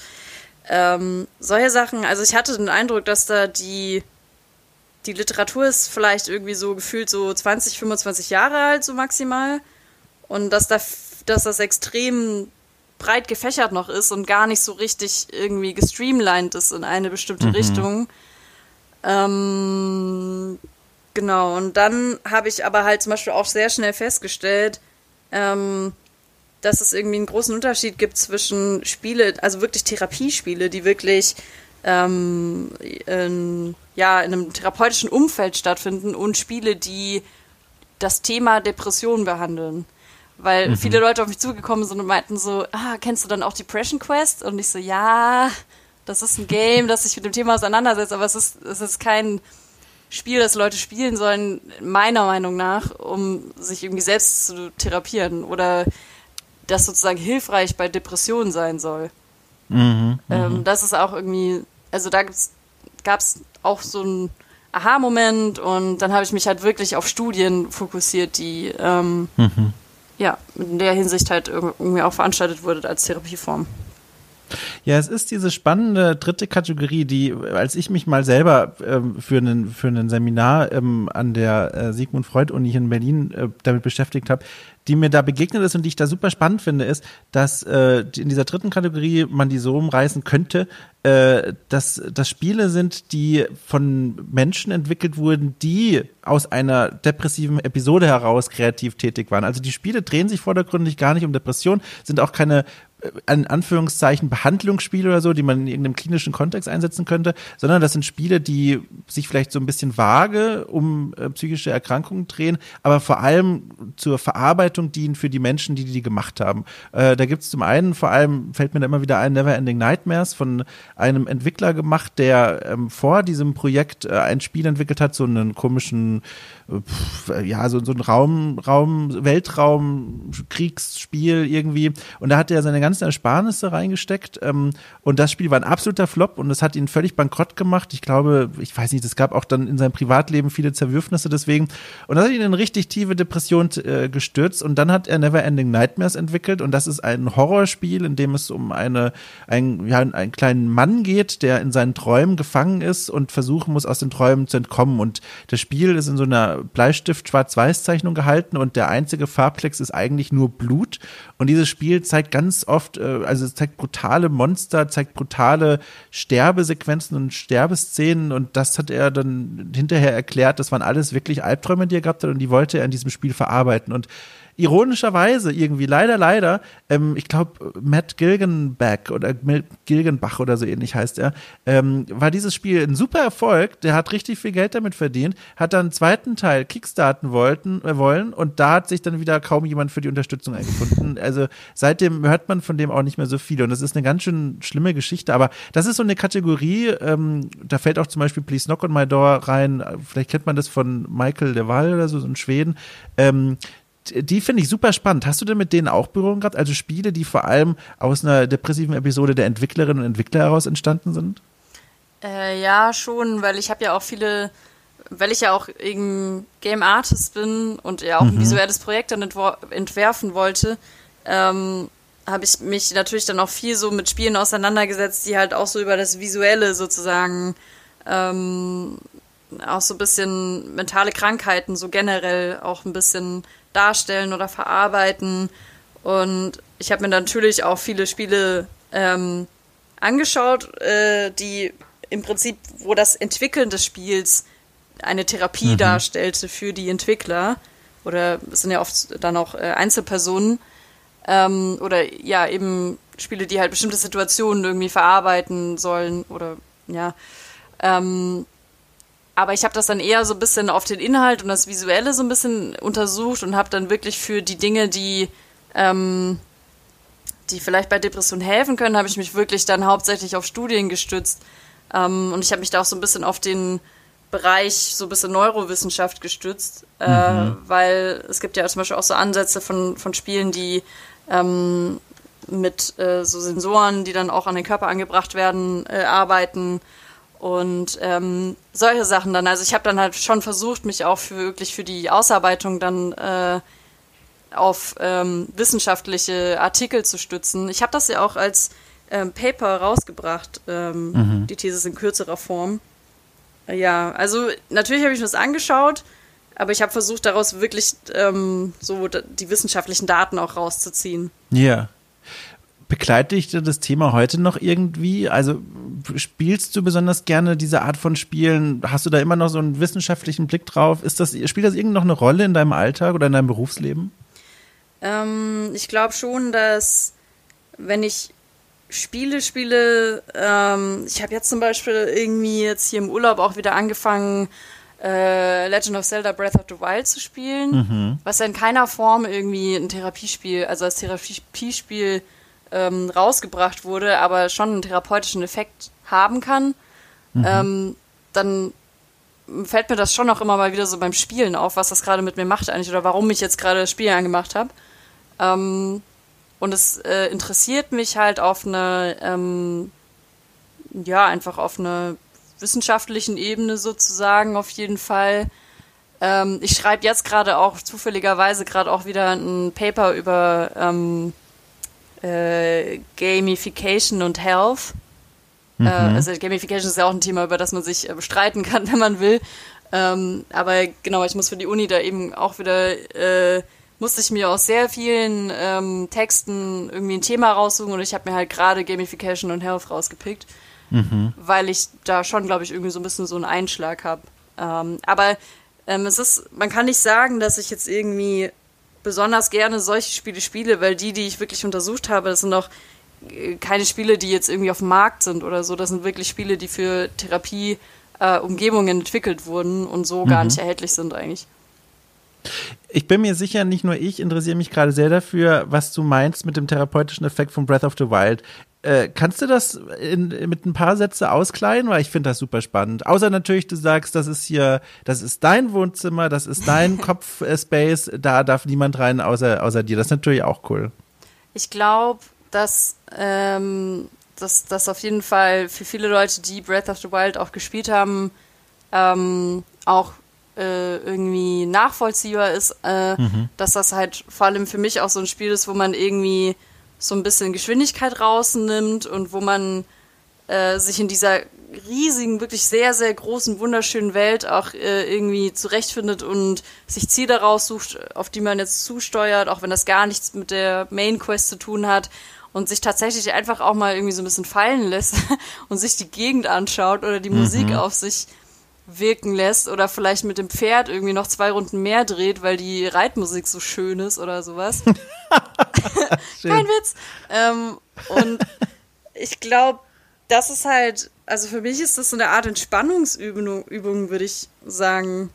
ähm, solche Sachen. Also ich hatte den Eindruck, dass da die die Literatur ist vielleicht irgendwie so gefühlt so 20, 25 Jahre alt, so maximal. Und dass da, dass das extrem breit gefächert noch ist und gar nicht so richtig irgendwie gestreamlined ist in eine bestimmte mhm. Richtung. Ähm, Genau, und dann habe ich aber halt zum Beispiel auch sehr schnell festgestellt, ähm, dass es irgendwie einen großen Unterschied gibt zwischen Spiele, also wirklich Therapiespiele, die wirklich ähm, in, ja, in einem therapeutischen Umfeld stattfinden und Spiele, die das Thema Depression behandeln. Weil mhm. viele Leute auf mich zugekommen sind und meinten so, ah, kennst du dann auch Depression Quest? Und ich so, ja, das ist ein Game, das sich mit dem Thema auseinandersetzt, aber es ist, es ist kein Spiel, das Leute spielen sollen, meiner Meinung nach, um sich irgendwie selbst zu therapieren oder das sozusagen hilfreich bei Depressionen sein soll. Mhm, ähm, mhm. das ist auch irgendwie, also da gab es auch so einen Aha-Moment und dann habe ich mich halt wirklich auf Studien fokussiert, die ähm, mhm. Ja in der Hinsicht halt irgendwie auch veranstaltet wurde als Therapieform. Ja, es ist diese spannende dritte Kategorie, die, als ich mich mal selber ähm, für einen für ein Seminar ähm, an der äh, Sigmund Freud Uni in Berlin äh, damit beschäftigt habe, die mir da begegnet ist und die ich da super spannend finde, ist, dass äh, in dieser dritten Kategorie man die so umreißen könnte, äh, dass das Spiele sind, die von Menschen entwickelt wurden, die aus einer depressiven Episode heraus kreativ tätig waren. Also die Spiele drehen sich vordergründig gar nicht um Depression, sind auch keine in Anführungszeichen Behandlungsspiele oder so, die man in irgendeinem klinischen Kontext einsetzen könnte, sondern das sind Spiele, die sich vielleicht so ein bisschen vage um äh, psychische Erkrankungen drehen, aber vor allem zur Verarbeitung dienen für die Menschen, die die gemacht haben. Äh, da gibt es zum einen, vor allem fällt mir da immer wieder ein, Neverending Nightmares von einem Entwickler gemacht, der ähm, vor diesem Projekt äh, ein Spiel entwickelt hat, so einen komischen ja, so, so ein Raum, Raum, Weltraum, Kriegsspiel irgendwie. Und da hat er seine ganzen Ersparnisse reingesteckt. Ähm, und das Spiel war ein absoluter Flop und es hat ihn völlig bankrott gemacht. Ich glaube, ich weiß nicht, es gab auch dann in seinem Privatleben viele Zerwürfnisse deswegen. Und das hat ihn in richtig tiefe Depression äh, gestürzt. Und dann hat er Neverending Nightmares entwickelt. Und das ist ein Horrorspiel, in dem es um eine, ein, ja, einen kleinen Mann geht, der in seinen Träumen gefangen ist und versuchen muss, aus den Träumen zu entkommen. Und das Spiel ist in so einer Bleistift-Schwarz-Weiß-Zeichnung gehalten und der einzige Farbklecks ist eigentlich nur Blut. Und dieses Spiel zeigt ganz oft, äh, also es zeigt brutale Monster, zeigt brutale Sterbesequenzen und Sterbeszenen und das hat er dann hinterher erklärt, das waren alles wirklich Albträume, die er gehabt hat und die wollte er in diesem Spiel verarbeiten. Und ironischerweise irgendwie, leider, leider, ähm, ich glaube, Matt Gilgenbach oder Gilgenbach oder so ähnlich heißt er, ähm, war dieses Spiel ein super Erfolg. Der hat richtig viel Geld damit verdient, hat dann einen zweiten Teil Kickstarten wollten, äh, wollen und da hat sich dann wieder kaum jemand für die Unterstützung eingefunden. Also seitdem hört man von dem auch nicht mehr so viel und das ist eine ganz schön schlimme Geschichte, aber das ist so eine Kategorie, ähm, da fällt auch zum Beispiel Please Knock on My Door rein, vielleicht kennt man das von Michael de Waal oder so, so in Schweden. Ähm, die finde ich super spannend. Hast du denn mit denen auch Berührung gehabt? Also Spiele, die vor allem aus einer depressiven Episode der Entwicklerinnen und Entwickler heraus entstanden sind? Äh, ja, schon, weil ich habe ja auch viele, weil ich ja auch eben Game Artist bin und ja auch mhm. ein visuelles Projekt dann entwerfen wollte, ähm, habe ich mich natürlich dann auch viel so mit Spielen auseinandergesetzt, die halt auch so über das Visuelle sozusagen ähm, auch so ein bisschen mentale Krankheiten so generell auch ein bisschen darstellen oder verarbeiten. Und ich habe mir natürlich auch viele Spiele ähm, angeschaut, äh, die im Prinzip, wo das Entwickeln des Spiels eine Therapie mhm. darstellte für die Entwickler. Oder es sind ja oft dann auch äh, Einzelpersonen. Ähm, oder ja, eben Spiele, die halt bestimmte Situationen irgendwie verarbeiten sollen. Oder ja. Ähm, aber ich habe das dann eher so ein bisschen auf den Inhalt und das Visuelle so ein bisschen untersucht und habe dann wirklich für die Dinge, die, ähm, die vielleicht bei Depressionen helfen können, habe ich mich wirklich dann hauptsächlich auf Studien gestützt. Ähm, und ich habe mich da auch so ein bisschen auf den Bereich, so ein bisschen Neurowissenschaft gestützt, äh, mhm. weil es gibt ja zum Beispiel auch so Ansätze von, von Spielen, die ähm, mit äh, so Sensoren, die dann auch an den Körper angebracht werden, äh, arbeiten und ähm, solche Sachen dann. Also ich habe dann halt schon versucht, mich auch für, wirklich für die Ausarbeitung dann äh, auf ähm, wissenschaftliche Artikel zu stützen. Ich habe das ja auch als ähm, Paper rausgebracht, ähm, mhm. die These in kürzerer Form. Ja, also natürlich habe ich mir das angeschaut, aber ich habe versucht, daraus wirklich ähm, so die wissenschaftlichen Daten auch rauszuziehen. Ja. Begleitet dich das Thema heute noch irgendwie? Also spielst du besonders gerne diese Art von Spielen? Hast du da immer noch so einen wissenschaftlichen Blick drauf? Ist das, spielt das irgend noch eine Rolle in deinem Alltag oder in deinem Berufsleben? Ähm, ich glaube schon, dass wenn ich Spiele spiele, ähm, ich habe jetzt zum Beispiel irgendwie jetzt hier im Urlaub auch wieder angefangen, äh, Legend of Zelda Breath of the Wild zu spielen, mhm. was ja in keiner Form irgendwie ein Therapiespiel, also als Therapiespiel ähm, rausgebracht wurde, aber schon einen therapeutischen Effekt haben kann, mhm. ähm, dann fällt mir das schon auch immer mal wieder so beim Spielen auf, was das gerade mit mir macht eigentlich oder warum ich jetzt gerade das Spiel angemacht habe. Ähm, und es äh, interessiert mich halt auf eine, ähm, ja, einfach auf einer wissenschaftlichen Ebene sozusagen auf jeden Fall. Ähm, ich schreibe jetzt gerade auch zufälligerweise gerade auch wieder ein Paper über ähm, äh, Gamification und Health. Äh, mhm. Äh, also Gamification ist ja auch ein Thema, über das man sich äh, streiten kann, wenn man will. Ähm, aber genau, ich muss für die Uni da eben auch wieder, äh, musste ich mir aus sehr vielen ähm, Texten irgendwie ein Thema raussuchen und ich habe mir halt gerade Gamification und Health rausgepickt, mhm. weil ich da schon, glaube ich, irgendwie so ein bisschen so einen Einschlag habe. Ähm, aber ähm, es ist, man kann nicht sagen, dass ich jetzt irgendwie besonders gerne solche Spiele spiele, weil die, die ich wirklich untersucht habe, das sind auch äh, keine Spiele, die jetzt irgendwie auf dem Markt sind oder so. Das sind wirklich Spiele, die für Therapie-Umgebungen äh, entwickelt wurden und so mhm. gar nicht erhältlich sind eigentlich. Ich bin mir sicher, nicht nur ich interessiere mich gerade sehr dafür, was du meinst mit dem therapeutischen Effekt von Breath of the Wild. Äh, kannst du das in, mit ein paar Sätze auskleiden? Weil ich finde das super spannend. Außer natürlich, du sagst, das ist hier, das ist dein Wohnzimmer, das ist dein Kopfspace, da darf niemand rein außer, außer dir. Das ist natürlich auch cool. Ich glaube, dass ähm, dass das auf jeden Fall für viele Leute, die Breath of the Wild auch gespielt haben, ähm, auch äh, irgendwie nachvollziehbar ist, äh, mhm. dass das halt vor allem für mich auch so ein Spiel ist, wo man irgendwie so ein bisschen Geschwindigkeit rausnimmt und wo man äh, sich in dieser riesigen, wirklich sehr, sehr großen, wunderschönen Welt auch äh, irgendwie zurechtfindet und sich Ziele raussucht, auf die man jetzt zusteuert, auch wenn das gar nichts mit der Main Quest zu tun hat und sich tatsächlich einfach auch mal irgendwie so ein bisschen fallen lässt und sich die Gegend anschaut oder die mhm. Musik auf sich wirken lässt oder vielleicht mit dem Pferd irgendwie noch zwei Runden mehr dreht, weil die Reitmusik so schön ist oder sowas. Kein Witz. Ähm, und ich glaube, das ist halt, also für mich ist das so eine Art Entspannungsübung, Übung, würde ich sagen.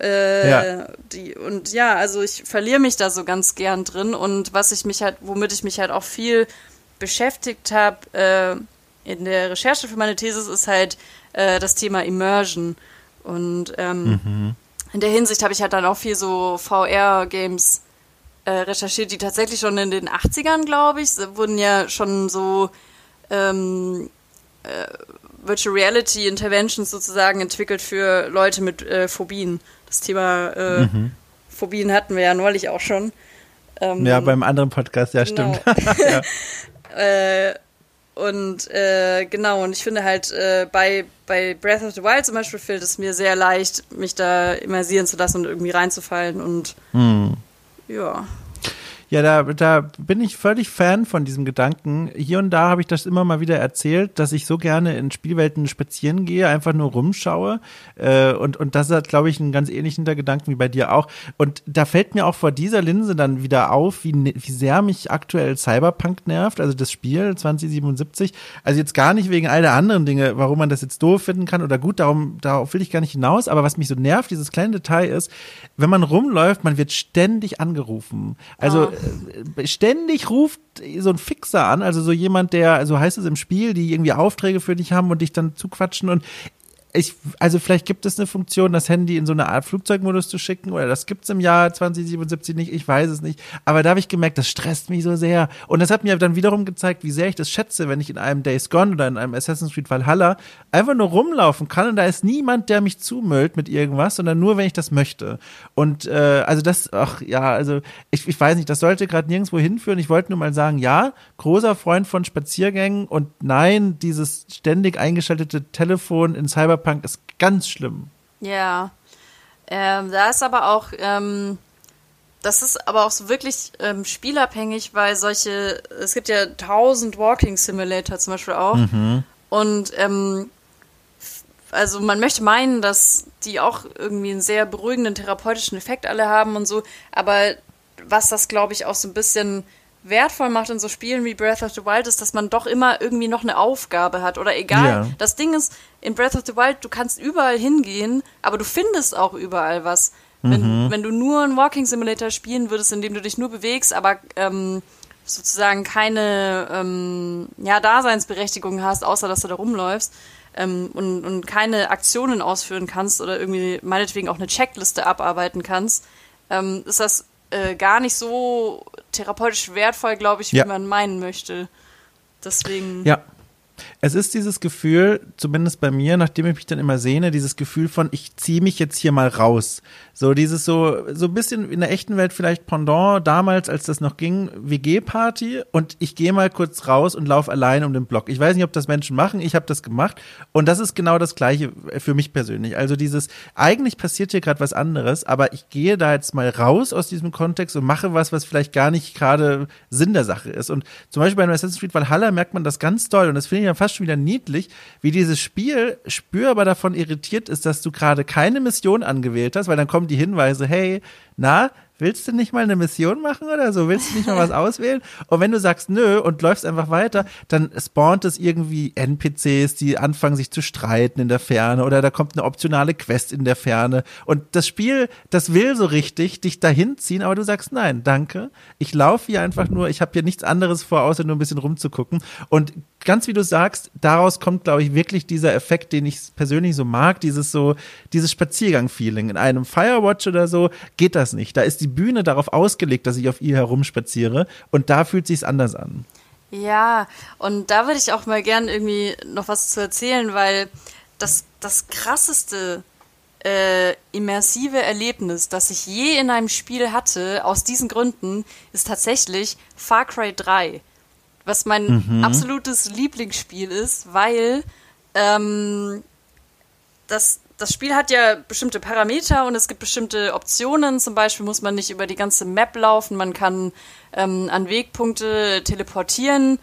Äh, ja. Die, und ja, also ich verliere mich da so ganz gern drin und was ich mich halt, womit ich mich halt auch viel beschäftigt habe äh, in der Recherche für meine These, ist halt äh, das Thema Immersion. Und ähm, mhm. in der Hinsicht habe ich halt dann auch viel so VR-Games äh, recherchiert, die tatsächlich schon in den 80ern, glaube ich, wurden ja schon so ähm, äh, Virtual Reality Interventions sozusagen entwickelt für Leute mit äh, Phobien. Das Thema äh, mhm. Phobien hatten wir ja neulich auch schon. Ähm, ja, beim anderen Podcast, ja, genau. stimmt. ja. Äh, und äh, genau, und ich finde halt, äh, bei, bei Breath of the Wild zum Beispiel fällt es mir sehr leicht, mich da immersieren zu lassen und irgendwie reinzufallen und hm. ja. Ja, da, da bin ich völlig Fan von diesem Gedanken. Hier und da habe ich das immer mal wieder erzählt, dass ich so gerne in Spielwelten spazieren gehe, einfach nur rumschaue. Äh, und, und das hat, glaube ich, einen ganz ähnlichen Gedanken wie bei dir auch. Und da fällt mir auch vor dieser Linse dann wieder auf, wie, wie sehr mich aktuell Cyberpunk nervt, also das Spiel 2077. Also jetzt gar nicht wegen all der anderen Dinge, warum man das jetzt doof finden kann oder gut, darum, darauf will ich gar nicht hinaus. Aber was mich so nervt, dieses kleine Detail ist, wenn man rumläuft, man wird ständig angerufen. Also oh ständig ruft so ein Fixer an, also so jemand, der, so heißt es im Spiel, die irgendwie Aufträge für dich haben und dich dann zuquatschen und ich, also vielleicht gibt es eine Funktion, das Handy in so eine Art Flugzeugmodus zu schicken oder das gibt es im Jahr 2077 nicht, ich weiß es nicht. Aber da habe ich gemerkt, das stresst mich so sehr. Und das hat mir dann wiederum gezeigt, wie sehr ich das schätze, wenn ich in einem Days Gone oder in einem Assassin's Creed Valhalla einfach nur rumlaufen kann und da ist niemand, der mich zumüllt mit irgendwas, sondern nur, wenn ich das möchte. Und äh, also das, ach ja, also ich, ich weiß nicht, das sollte gerade nirgendwo hinführen. Ich wollte nur mal sagen, ja, großer Freund von Spaziergängen und nein, dieses ständig eingeschaltete Telefon in Cyber Cyberpunk ist ganz schlimm. Ja. Ähm, da ist aber auch, ähm, das ist aber auch so wirklich ähm, spielabhängig, weil solche, es gibt ja tausend Walking Simulator zum Beispiel auch. Mhm. Und ähm, also man möchte meinen, dass die auch irgendwie einen sehr beruhigenden therapeutischen Effekt alle haben und so, aber was das, glaube ich, auch so ein bisschen wertvoll macht in so Spielen wie Breath of the Wild, ist, dass man doch immer irgendwie noch eine Aufgabe hat. Oder egal. Ja. Das Ding ist, in Breath of the Wild, du kannst überall hingehen, aber du findest auch überall was. Wenn, mhm. wenn du nur einen Walking Simulator spielen würdest, in dem du dich nur bewegst, aber ähm, sozusagen keine ähm, ja, Daseinsberechtigung hast, außer dass du da rumläufst ähm, und, und keine Aktionen ausführen kannst oder irgendwie meinetwegen auch eine Checkliste abarbeiten kannst, ähm, ist das äh, gar nicht so therapeutisch wertvoll, glaube ich, wie ja. man meinen möchte. Deswegen. Ja. Es ist dieses Gefühl, zumindest bei mir, nachdem ich mich dann immer sehne, dieses Gefühl von, ich ziehe mich jetzt hier mal raus. So dieses so, so ein bisschen in der echten Welt vielleicht Pendant, damals, als das noch ging, WG-Party und ich gehe mal kurz raus und laufe allein um den Block. Ich weiß nicht, ob das Menschen machen, ich habe das gemacht und das ist genau das Gleiche für mich persönlich. Also dieses, eigentlich passiert hier gerade was anderes, aber ich gehe da jetzt mal raus aus diesem Kontext und mache was, was vielleicht gar nicht gerade Sinn der Sache ist. Und zum Beispiel bei Assassin's Creed Valhalla merkt man das ganz doll und das finde ich ja fast schon wieder niedlich, wie dieses Spiel spürbar davon irritiert ist, dass du gerade keine Mission angewählt hast, weil dann kommen die Hinweise, hey, na, willst du nicht mal eine Mission machen oder so? Willst du nicht mal was auswählen? Und wenn du sagst nö und läufst einfach weiter, dann spawnt es irgendwie NPCs, die anfangen sich zu streiten in der Ferne oder da kommt eine optionale Quest in der Ferne. Und das Spiel, das will so richtig dich dahin ziehen, aber du sagst nein, danke. Ich laufe hier einfach nur, ich habe hier nichts anderes vor, außer nur ein bisschen rumzugucken. Und ganz wie du sagst, daraus kommt, glaube ich, wirklich dieser Effekt, den ich persönlich so mag, dieses so, dieses Spaziergang-Feeling. In einem Firewatch oder so geht das nicht. Da ist die Bühne darauf ausgelegt, dass ich auf ihr herumspaziere und da fühlt sich's anders an. Ja, und da würde ich auch mal gern irgendwie noch was zu erzählen, weil das, das krasseste äh, immersive Erlebnis, das ich je in einem Spiel hatte, aus diesen Gründen, ist tatsächlich Far Cry 3 was mein mhm. absolutes Lieblingsspiel ist, weil ähm, das, das Spiel hat ja bestimmte Parameter und es gibt bestimmte Optionen. Zum Beispiel muss man nicht über die ganze Map laufen, man kann ähm, an Wegpunkte teleportieren.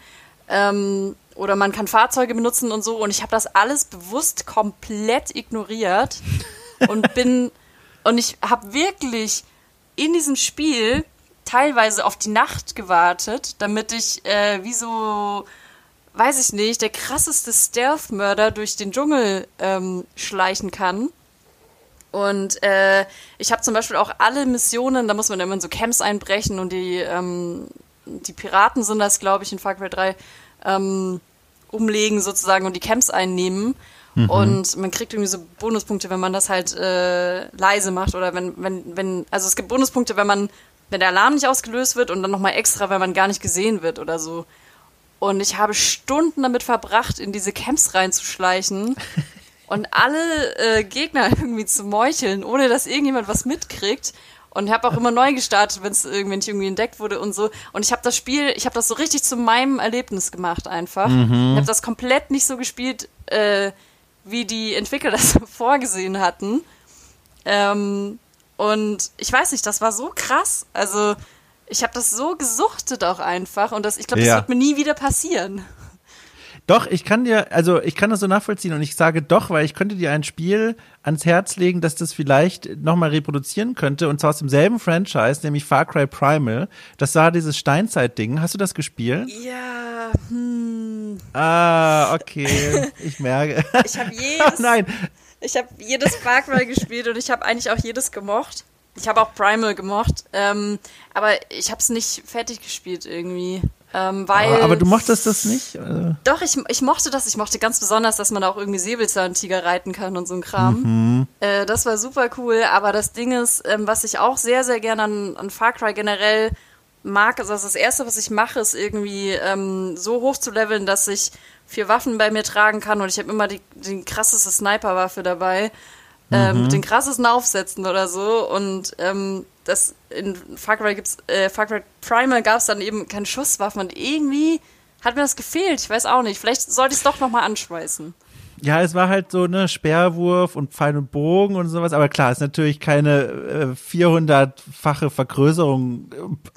Ähm, oder man kann Fahrzeuge benutzen und so. Und ich habe das alles bewusst komplett ignoriert und bin und ich habe wirklich in diesem Spiel teilweise auf die Nacht gewartet, damit ich äh, wie so, weiß ich nicht, der krasseste Stealth-Mörder durch den Dschungel ähm, schleichen kann. Und äh, ich habe zum Beispiel auch alle Missionen, da muss man immer in so Camps einbrechen und die, ähm, die Piraten sind das, glaube ich, in Far Cry 3, ähm, umlegen sozusagen und die Camps einnehmen. Mhm. Und man kriegt irgendwie so Bonuspunkte, wenn man das halt äh, leise macht oder wenn, wenn, wenn, also es gibt Bonuspunkte, wenn man, wenn der Alarm nicht ausgelöst wird und dann nochmal extra, wenn man gar nicht gesehen wird oder so. Und ich habe Stunden damit verbracht, in diese Camps reinzuschleichen und alle äh, Gegner irgendwie zu meucheln, ohne dass irgendjemand was mitkriegt. Und habe auch immer neu gestartet, wenn es wenn ich irgendwie entdeckt wurde und so. Und ich habe das Spiel, ich habe das so richtig zu meinem Erlebnis gemacht einfach. Mhm. Ich habe das komplett nicht so gespielt, äh, wie die Entwickler das vorgesehen hatten. Ähm, und ich weiß nicht, das war so krass. Also ich habe das so gesuchtet auch einfach und das, ich glaube, das ja. wird mir nie wieder passieren. Doch, ich kann dir, also ich kann das so nachvollziehen und ich sage doch, weil ich könnte dir ein Spiel ans Herz legen, dass das vielleicht nochmal reproduzieren könnte und zwar aus demselben Franchise, nämlich Far Cry Primal. Das war dieses Steinzeit-Ding. Hast du das gespielt? Ja, hm. Ah, okay. Ich merke. ich habe jedes, Nein. Ich habe jedes Far Cry gespielt und ich habe eigentlich auch jedes gemocht. Ich habe auch Primal gemocht, ähm, aber ich habe es nicht fertig gespielt irgendwie. Ähm, weil, aber, aber, du mochtest das nicht? Oder? Doch, ich, ich mochte das. Ich mochte ganz besonders, dass man auch irgendwie Säbelzahntiger reiten kann und so ein Kram. Mhm. Äh, das war super cool. Aber das Ding ist, ähm, was ich auch sehr, sehr gerne an, an Far Cry generell mag, also das Erste, was ich mache, ist irgendwie ähm, so hoch zu leveln, dass ich vier Waffen bei mir tragen kann und ich habe immer die, die krasseste Sniperwaffe dabei. Ähm, mhm. mit den krassesten Aufsätzen oder so. Und ähm, das in Far Cry gibt's, äh, Far Cry Primal gab es dann eben keine Schusswaffen und irgendwie hat mir das gefehlt. Ich weiß auch nicht. Vielleicht sollte ich es doch nochmal anschmeißen. Ja, es war halt so ne Sperrwurf und Pfeil und Bogen und sowas, aber klar, ist natürlich keine äh, 400-fache Vergrößerung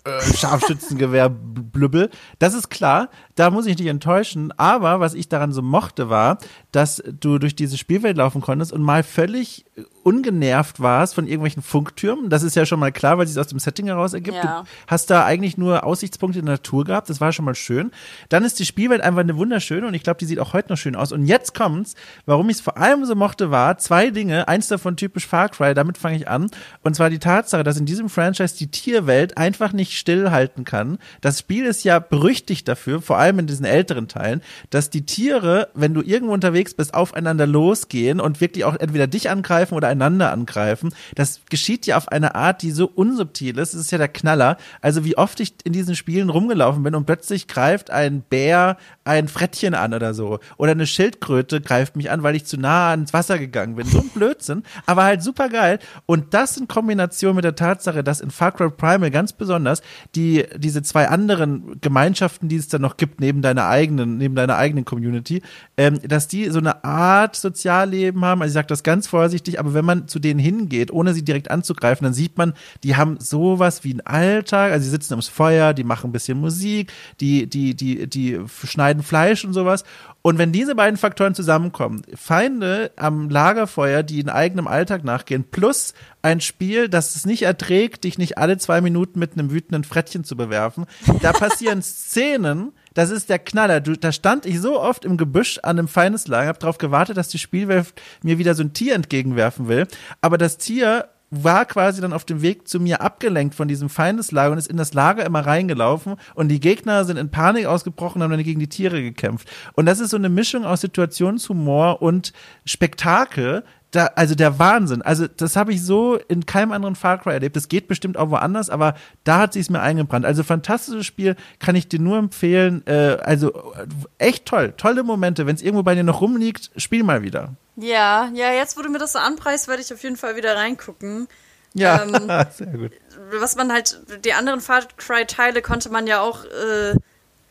äh, Scharfschützengewehr Blübbel. Das ist klar, da muss ich dich enttäuschen, aber was ich daran so mochte war, dass du durch diese Spielwelt laufen konntest und mal völlig ungenervt warst von irgendwelchen Funktürmen. Das ist ja schon mal klar, weil sich aus dem Setting heraus ergibt. Ja. Du hast da eigentlich nur Aussichtspunkte in der Natur gehabt. Das war schon mal schön. Dann ist die Spielwelt einfach eine wunderschöne und ich glaube, die sieht auch heute noch schön aus. Und jetzt kommt's, warum ich es vor allem so mochte, war zwei Dinge. Eins davon typisch Far Cry, damit fange ich an. Und zwar die Tatsache, dass in diesem Franchise die Tierwelt einfach nicht stillhalten kann. Das Spiel ist ja berüchtigt dafür, vor allem in diesen älteren Teilen, dass die Tiere, wenn du irgendwo unterwegs bist, aufeinander losgehen und wirklich auch entweder dich angreifen oder einander angreifen. Das geschieht ja auf eine Art, die so unsubtil ist. Das ist ja der Knaller. Also wie oft ich in diesen Spielen rumgelaufen bin und plötzlich greift ein Bär ein Frettchen an oder so. Oder eine Schildkröte greift mich an, weil ich zu nah ans Wasser gegangen bin. So ein Blödsinn, aber halt super geil. Und das in Kombination mit der Tatsache, dass in Far Cry Primal ganz besonders die, diese zwei anderen Gemeinschaften, die es da noch gibt, neben deiner eigenen, neben deiner eigenen Community, ähm, dass die so eine Art Sozialleben haben. Also ich sage das ganz vorsichtig, aber wenn man zu denen hingeht, ohne sie direkt anzugreifen, dann sieht man, die haben sowas wie einen Alltag. Also sie sitzen ums Feuer, die machen ein bisschen Musik, die, die, die, die schneiden Fleisch und sowas. Und wenn diese beiden Faktoren zusammenkommen, Feinde am Lagerfeuer, die in eigenem Alltag nachgehen, plus ein Spiel, das es nicht erträgt, dich nicht alle zwei Minuten mit einem wütenden Frettchen zu bewerfen, da passieren Szenen, das ist der Knaller. Du, da stand ich so oft im Gebüsch an einem Feindeslager, hab darauf gewartet, dass die Spielwelt mir wieder so ein Tier entgegenwerfen will. Aber das Tier war quasi dann auf dem Weg zu mir abgelenkt von diesem Feindeslager und ist in das Lager immer reingelaufen und die Gegner sind in Panik ausgebrochen und haben dann gegen die Tiere gekämpft. Und das ist so eine Mischung aus Situationshumor und Spektakel, da, also der Wahnsinn. Also das habe ich so in keinem anderen Far Cry erlebt. Das geht bestimmt auch woanders, aber da hat sich es mir eingebrannt. Also fantastisches Spiel, kann ich dir nur empfehlen. Äh, also echt toll, tolle Momente. Wenn es irgendwo bei dir noch rumliegt, spiel mal wieder. Ja, ja, jetzt wo du mir das so anpreist, werde ich auf jeden Fall wieder reingucken. Ja, ähm, sehr gut. Was man halt, die anderen Far Cry-Teile konnte man ja auch äh,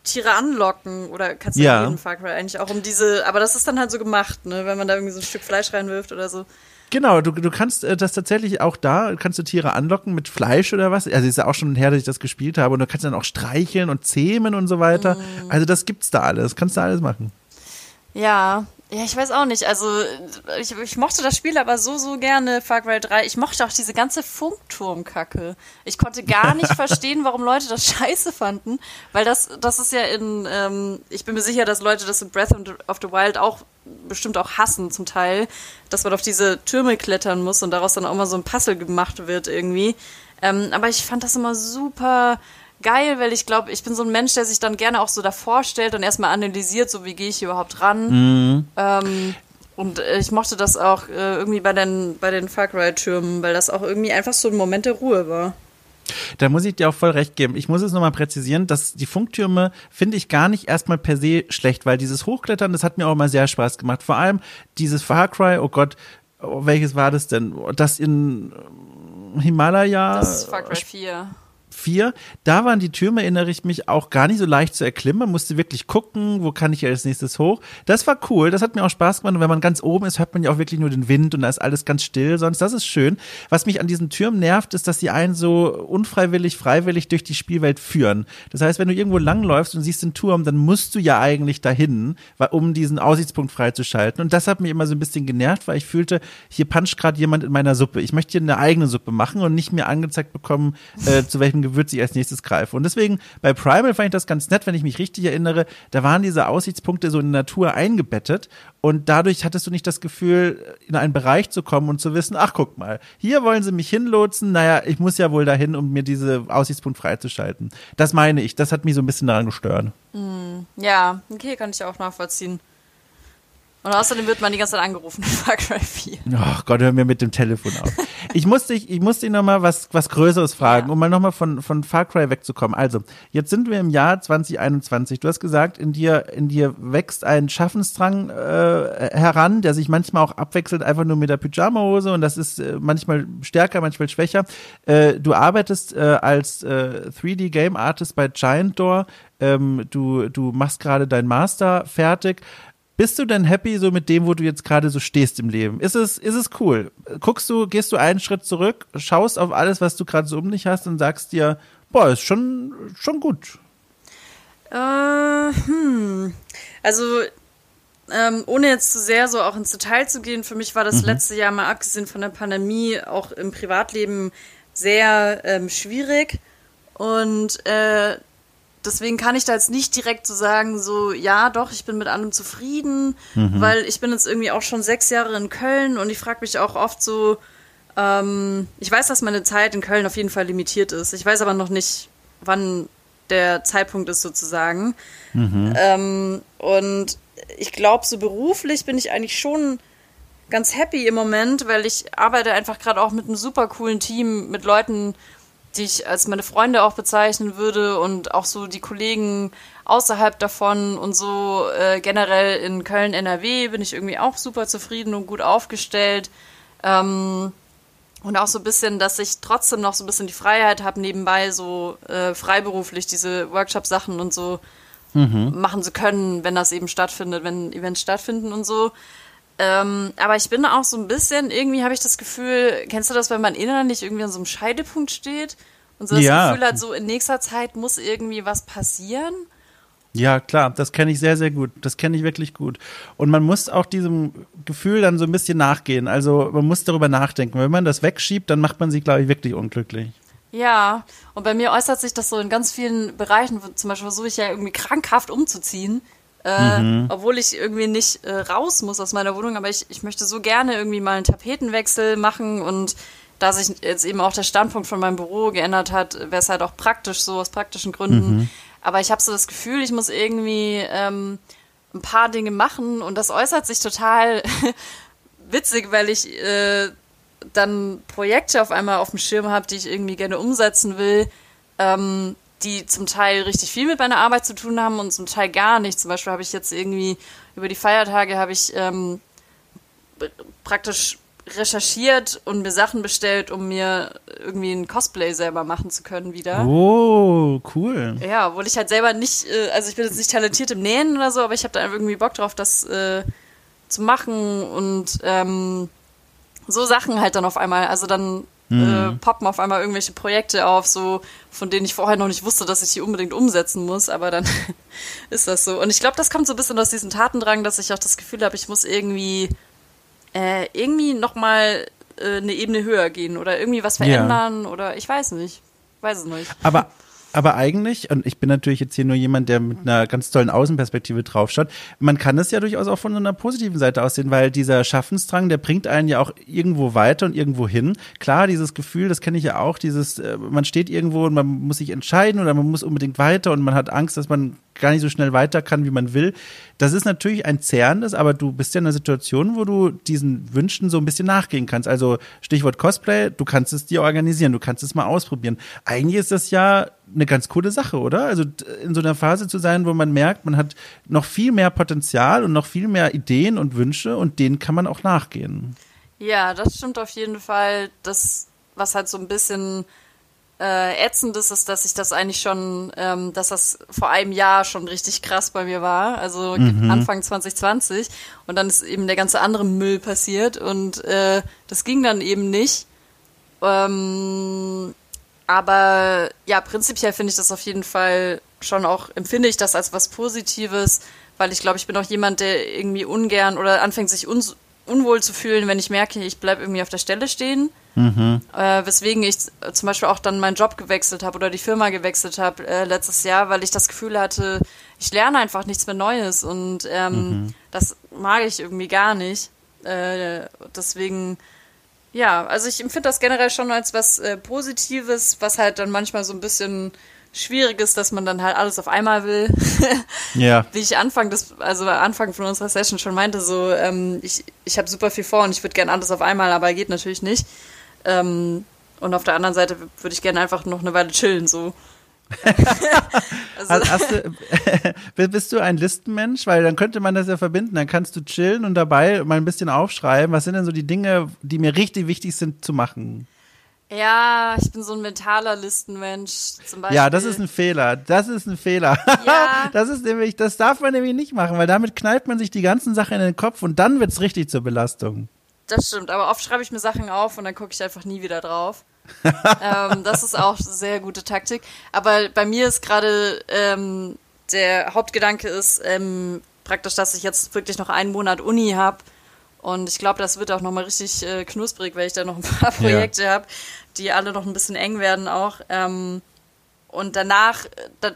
Tiere anlocken oder kannst du ja jeden Far Cry eigentlich auch um diese, aber das ist dann halt so gemacht, ne, wenn man da irgendwie so ein Stück Fleisch reinwirft oder so. Genau, du, du kannst äh, das tatsächlich auch da, kannst du Tiere anlocken mit Fleisch oder was. Also ist ja auch schon her, dass ich das gespielt habe. Und du kannst dann auch streicheln und zähmen und so weiter. Mm. Also das gibt's da alles. Kannst du alles machen. Ja, ja, ich weiß auch nicht. Also, ich, ich mochte das Spiel aber so, so gerne, Far Cry 3. Ich mochte auch diese ganze Funkturmkacke. Ich konnte gar nicht verstehen, warum Leute das scheiße fanden, weil das, das ist ja in, ähm, ich bin mir sicher, dass Leute das in Breath of the Wild auch bestimmt auch hassen zum Teil, dass man auf diese Türme klettern muss und daraus dann auch mal so ein Puzzle gemacht wird irgendwie. Ähm, aber ich fand das immer super geil, weil ich glaube, ich bin so ein Mensch, der sich dann gerne auch so davor stellt und erstmal analysiert, so wie gehe ich hier überhaupt ran. Mhm. Ähm, und äh, ich mochte das auch äh, irgendwie bei den, bei den Far Cry-Türmen, weil das auch irgendwie einfach so ein Moment der Ruhe war. Da muss ich dir auch voll recht geben. Ich muss es nochmal präzisieren, dass die Funktürme finde ich gar nicht erstmal per se schlecht, weil dieses Hochklettern, das hat mir auch mal sehr Spaß gemacht. Vor allem dieses Far Cry, oh Gott, welches war das denn? Das in Himalaya. Das ist Far Cry 4. 4, da waren die Türme, erinnere ich mich, auch gar nicht so leicht zu erklimmen. Man musste wirklich gucken, wo kann ich als nächstes hoch. Das war cool, das hat mir auch Spaß gemacht. Und wenn man ganz oben ist, hört man ja auch wirklich nur den Wind und da ist alles ganz still. Sonst, das ist schön. Was mich an diesen Türmen nervt, ist, dass sie einen so unfreiwillig, freiwillig durch die Spielwelt führen. Das heißt, wenn du irgendwo langläufst und siehst den Turm, dann musst du ja eigentlich dahin, um diesen Aussichtspunkt freizuschalten. Und das hat mich immer so ein bisschen genervt, weil ich fühlte, hier puncht gerade jemand in meiner Suppe. Ich möchte hier eine eigene Suppe machen und nicht mir angezeigt bekommen, äh, zu welchem Gewürz ich als nächstes greife. Und deswegen bei Primal fand ich das ganz nett, wenn ich mich richtig erinnere. Da waren diese Aussichtspunkte so in der Natur eingebettet und dadurch hattest du nicht das Gefühl, in einen Bereich zu kommen und zu wissen, ach guck mal, hier wollen sie mich hinlotsen. Naja, ich muss ja wohl dahin, um mir diese Aussichtspunkt freizuschalten. Das meine ich. Das hat mich so ein bisschen daran gestört. Mm, ja, okay, kann ich auch nachvollziehen. Und außerdem wird man die ganze Zeit angerufen, Far Cry 4. Ach Gott, hör mir mit dem Telefon auf. ich muss dich, ich muss dich nochmal was, was Größeres fragen, ja. um mal nochmal von, von Far Cry wegzukommen. Also, jetzt sind wir im Jahr 2021. Du hast gesagt, in dir, in dir wächst ein Schaffensdrang äh, heran, der sich manchmal auch abwechselt, einfach nur mit der Pyjama-Hose und das ist äh, manchmal stärker, manchmal schwächer. Äh, du arbeitest äh, als äh, 3D-Game-Artist bei Giant Door. Ähm, du, du machst gerade dein Master fertig. Bist du denn happy so mit dem, wo du jetzt gerade so stehst im Leben? Ist es, ist es cool? Guckst du, gehst du einen Schritt zurück, schaust auf alles, was du gerade so um dich hast und sagst dir, boah, ist schon, schon gut. Äh, hm. Also, ähm, ohne jetzt zu sehr so auch ins Detail zu gehen, für mich war das mhm. letzte Jahr mal abgesehen von der Pandemie auch im Privatleben sehr ähm, schwierig. Und äh, deswegen kann ich da jetzt nicht direkt so sagen, so, ja, doch, ich bin mit allem zufrieden, mhm. weil ich bin jetzt irgendwie auch schon sechs Jahre in Köln und ich frage mich auch oft so, ähm, ich weiß, dass meine Zeit in Köln auf jeden Fall limitiert ist. Ich weiß aber noch nicht, wann der Zeitpunkt ist sozusagen. Mhm. Ähm, und ich glaube, so beruflich bin ich eigentlich schon ganz happy im Moment, weil ich arbeite einfach gerade auch mit einem super coolen Team, mit Leuten, die ich als meine Freunde auch bezeichnen würde und auch so die Kollegen außerhalb davon und so äh, generell in Köln, NRW bin ich irgendwie auch super zufrieden und gut aufgestellt. Ähm, und auch so ein bisschen, dass ich trotzdem noch so ein bisschen die Freiheit habe, nebenbei so äh, freiberuflich diese Workshop-Sachen und so mhm. machen zu können, wenn das eben stattfindet, wenn Events stattfinden und so. Ähm, aber ich bin auch so ein bisschen, irgendwie habe ich das Gefühl, kennst du das, wenn man innerlich irgendwie an so einem Scheidepunkt steht und so das ja. Gefühl hat, so in nächster Zeit muss irgendwie was passieren? Ja, klar, das kenne ich sehr, sehr gut. Das kenne ich wirklich gut. Und man muss auch diesem Gefühl dann so ein bisschen nachgehen. Also man muss darüber nachdenken. Wenn man das wegschiebt, dann macht man sich, glaube ich, wirklich unglücklich. Ja, und bei mir äußert sich das so in ganz vielen Bereichen. Zum Beispiel versuche ich ja irgendwie krankhaft umzuziehen. Äh, mhm. Obwohl ich irgendwie nicht äh, raus muss aus meiner Wohnung, aber ich, ich möchte so gerne irgendwie mal einen Tapetenwechsel machen und da sich jetzt eben auch der Standpunkt von meinem Büro geändert hat, wäre es halt auch praktisch, so aus praktischen Gründen. Mhm. Aber ich habe so das Gefühl, ich muss irgendwie ähm, ein paar Dinge machen und das äußert sich total witzig, weil ich äh, dann Projekte auf einmal auf dem Schirm habe, die ich irgendwie gerne umsetzen will. Ähm, die zum Teil richtig viel mit meiner Arbeit zu tun haben und zum Teil gar nicht. Zum Beispiel habe ich jetzt irgendwie über die Feiertage habe ich ähm, praktisch recherchiert und mir Sachen bestellt, um mir irgendwie ein Cosplay selber machen zu können wieder. Oh, cool. Ja, obwohl ich halt selber nicht, äh, also ich bin jetzt nicht talentiert im Nähen oder so, aber ich habe da irgendwie Bock drauf, das äh, zu machen und ähm, so Sachen halt dann auf einmal. Also dann äh, mhm. poppen auf einmal irgendwelche Projekte auf, so von denen ich vorher noch nicht wusste, dass ich die unbedingt umsetzen muss, aber dann ist das so. Und ich glaube, das kommt so ein bisschen aus diesem Tatendrang, dass ich auch das Gefühl habe, ich muss irgendwie äh, irgendwie nochmal äh, eine Ebene höher gehen oder irgendwie was verändern ja. oder ich weiß nicht. Weiß es nicht. Aber aber eigentlich, und ich bin natürlich jetzt hier nur jemand, der mit einer ganz tollen Außenperspektive draufschaut, man kann es ja durchaus auch von so einer positiven Seite aussehen, weil dieser Schaffensdrang, der bringt einen ja auch irgendwo weiter und irgendwo hin. Klar, dieses Gefühl, das kenne ich ja auch, dieses, äh, man steht irgendwo und man muss sich entscheiden oder man muss unbedingt weiter und man hat Angst, dass man gar nicht so schnell weiter kann, wie man will. Das ist natürlich ein zehrendes, aber du bist ja in einer Situation, wo du diesen Wünschen so ein bisschen nachgehen kannst. Also Stichwort Cosplay, du kannst es dir organisieren, du kannst es mal ausprobieren. Eigentlich ist das ja eine ganz coole Sache, oder? Also in so einer Phase zu sein, wo man merkt, man hat noch viel mehr Potenzial und noch viel mehr Ideen und Wünsche und denen kann man auch nachgehen. Ja, das stimmt auf jeden Fall. Das, was halt so ein bisschen äh, ätzend ist, ist, dass ich das eigentlich schon, ähm, dass das vor einem Jahr schon richtig krass bei mir war, also mhm. Anfang 2020 und dann ist eben der ganze andere Müll passiert und äh, das ging dann eben nicht. Ähm, aber ja, prinzipiell finde ich das auf jeden Fall schon auch, empfinde ich das als was Positives, weil ich glaube, ich bin auch jemand, der irgendwie ungern oder anfängt sich un unwohl zu fühlen, wenn ich merke, ich bleibe irgendwie auf der Stelle stehen. Mhm. Äh, weswegen ich zum Beispiel auch dann meinen Job gewechselt habe oder die Firma gewechselt habe äh, letztes Jahr, weil ich das Gefühl hatte, ich lerne einfach nichts mehr Neues und ähm, mhm. das mag ich irgendwie gar nicht. Äh, deswegen, ja, also ich empfinde das generell schon als was äh, Positives, was halt dann manchmal so ein bisschen schwierig ist, dass man dann halt alles auf einmal will. ja. Wie ich Anfang des, also Anfang von unserer Session schon meinte, so, ähm, ich, ich habe super viel vor und ich würde gerne alles auf einmal, aber geht natürlich nicht. Ähm, und auf der anderen Seite würde ich gerne einfach noch eine Weile chillen, so. also, du, bist du ein Listenmensch? Weil dann könnte man das ja verbinden. Dann kannst du chillen und dabei mal ein bisschen aufschreiben. Was sind denn so die Dinge, die mir richtig wichtig sind zu machen? Ja, ich bin so ein mentaler Listenmensch. Zum Beispiel. Ja, das ist ein Fehler. Das ist ein Fehler. Ja. das ist nämlich, das darf man nämlich nicht machen, weil damit knallt man sich die ganzen Sachen in den Kopf und dann wird es richtig zur Belastung. Das stimmt, aber oft schreibe ich mir Sachen auf und dann gucke ich einfach nie wieder drauf. ähm, das ist auch sehr gute Taktik. Aber bei mir ist gerade ähm, der Hauptgedanke ist ähm, praktisch, dass ich jetzt wirklich noch einen Monat Uni habe. Und ich glaube, das wird auch nochmal richtig äh, knusprig, weil ich da noch ein paar Projekte ja. habe, die alle noch ein bisschen eng werden auch. Ähm, und danach,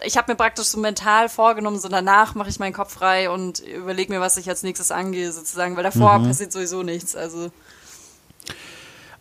ich habe mir praktisch so mental vorgenommen, so danach mache ich meinen Kopf frei und überlege mir, was ich als nächstes angehe, sozusagen, weil davor mhm. passiert sowieso nichts. Also.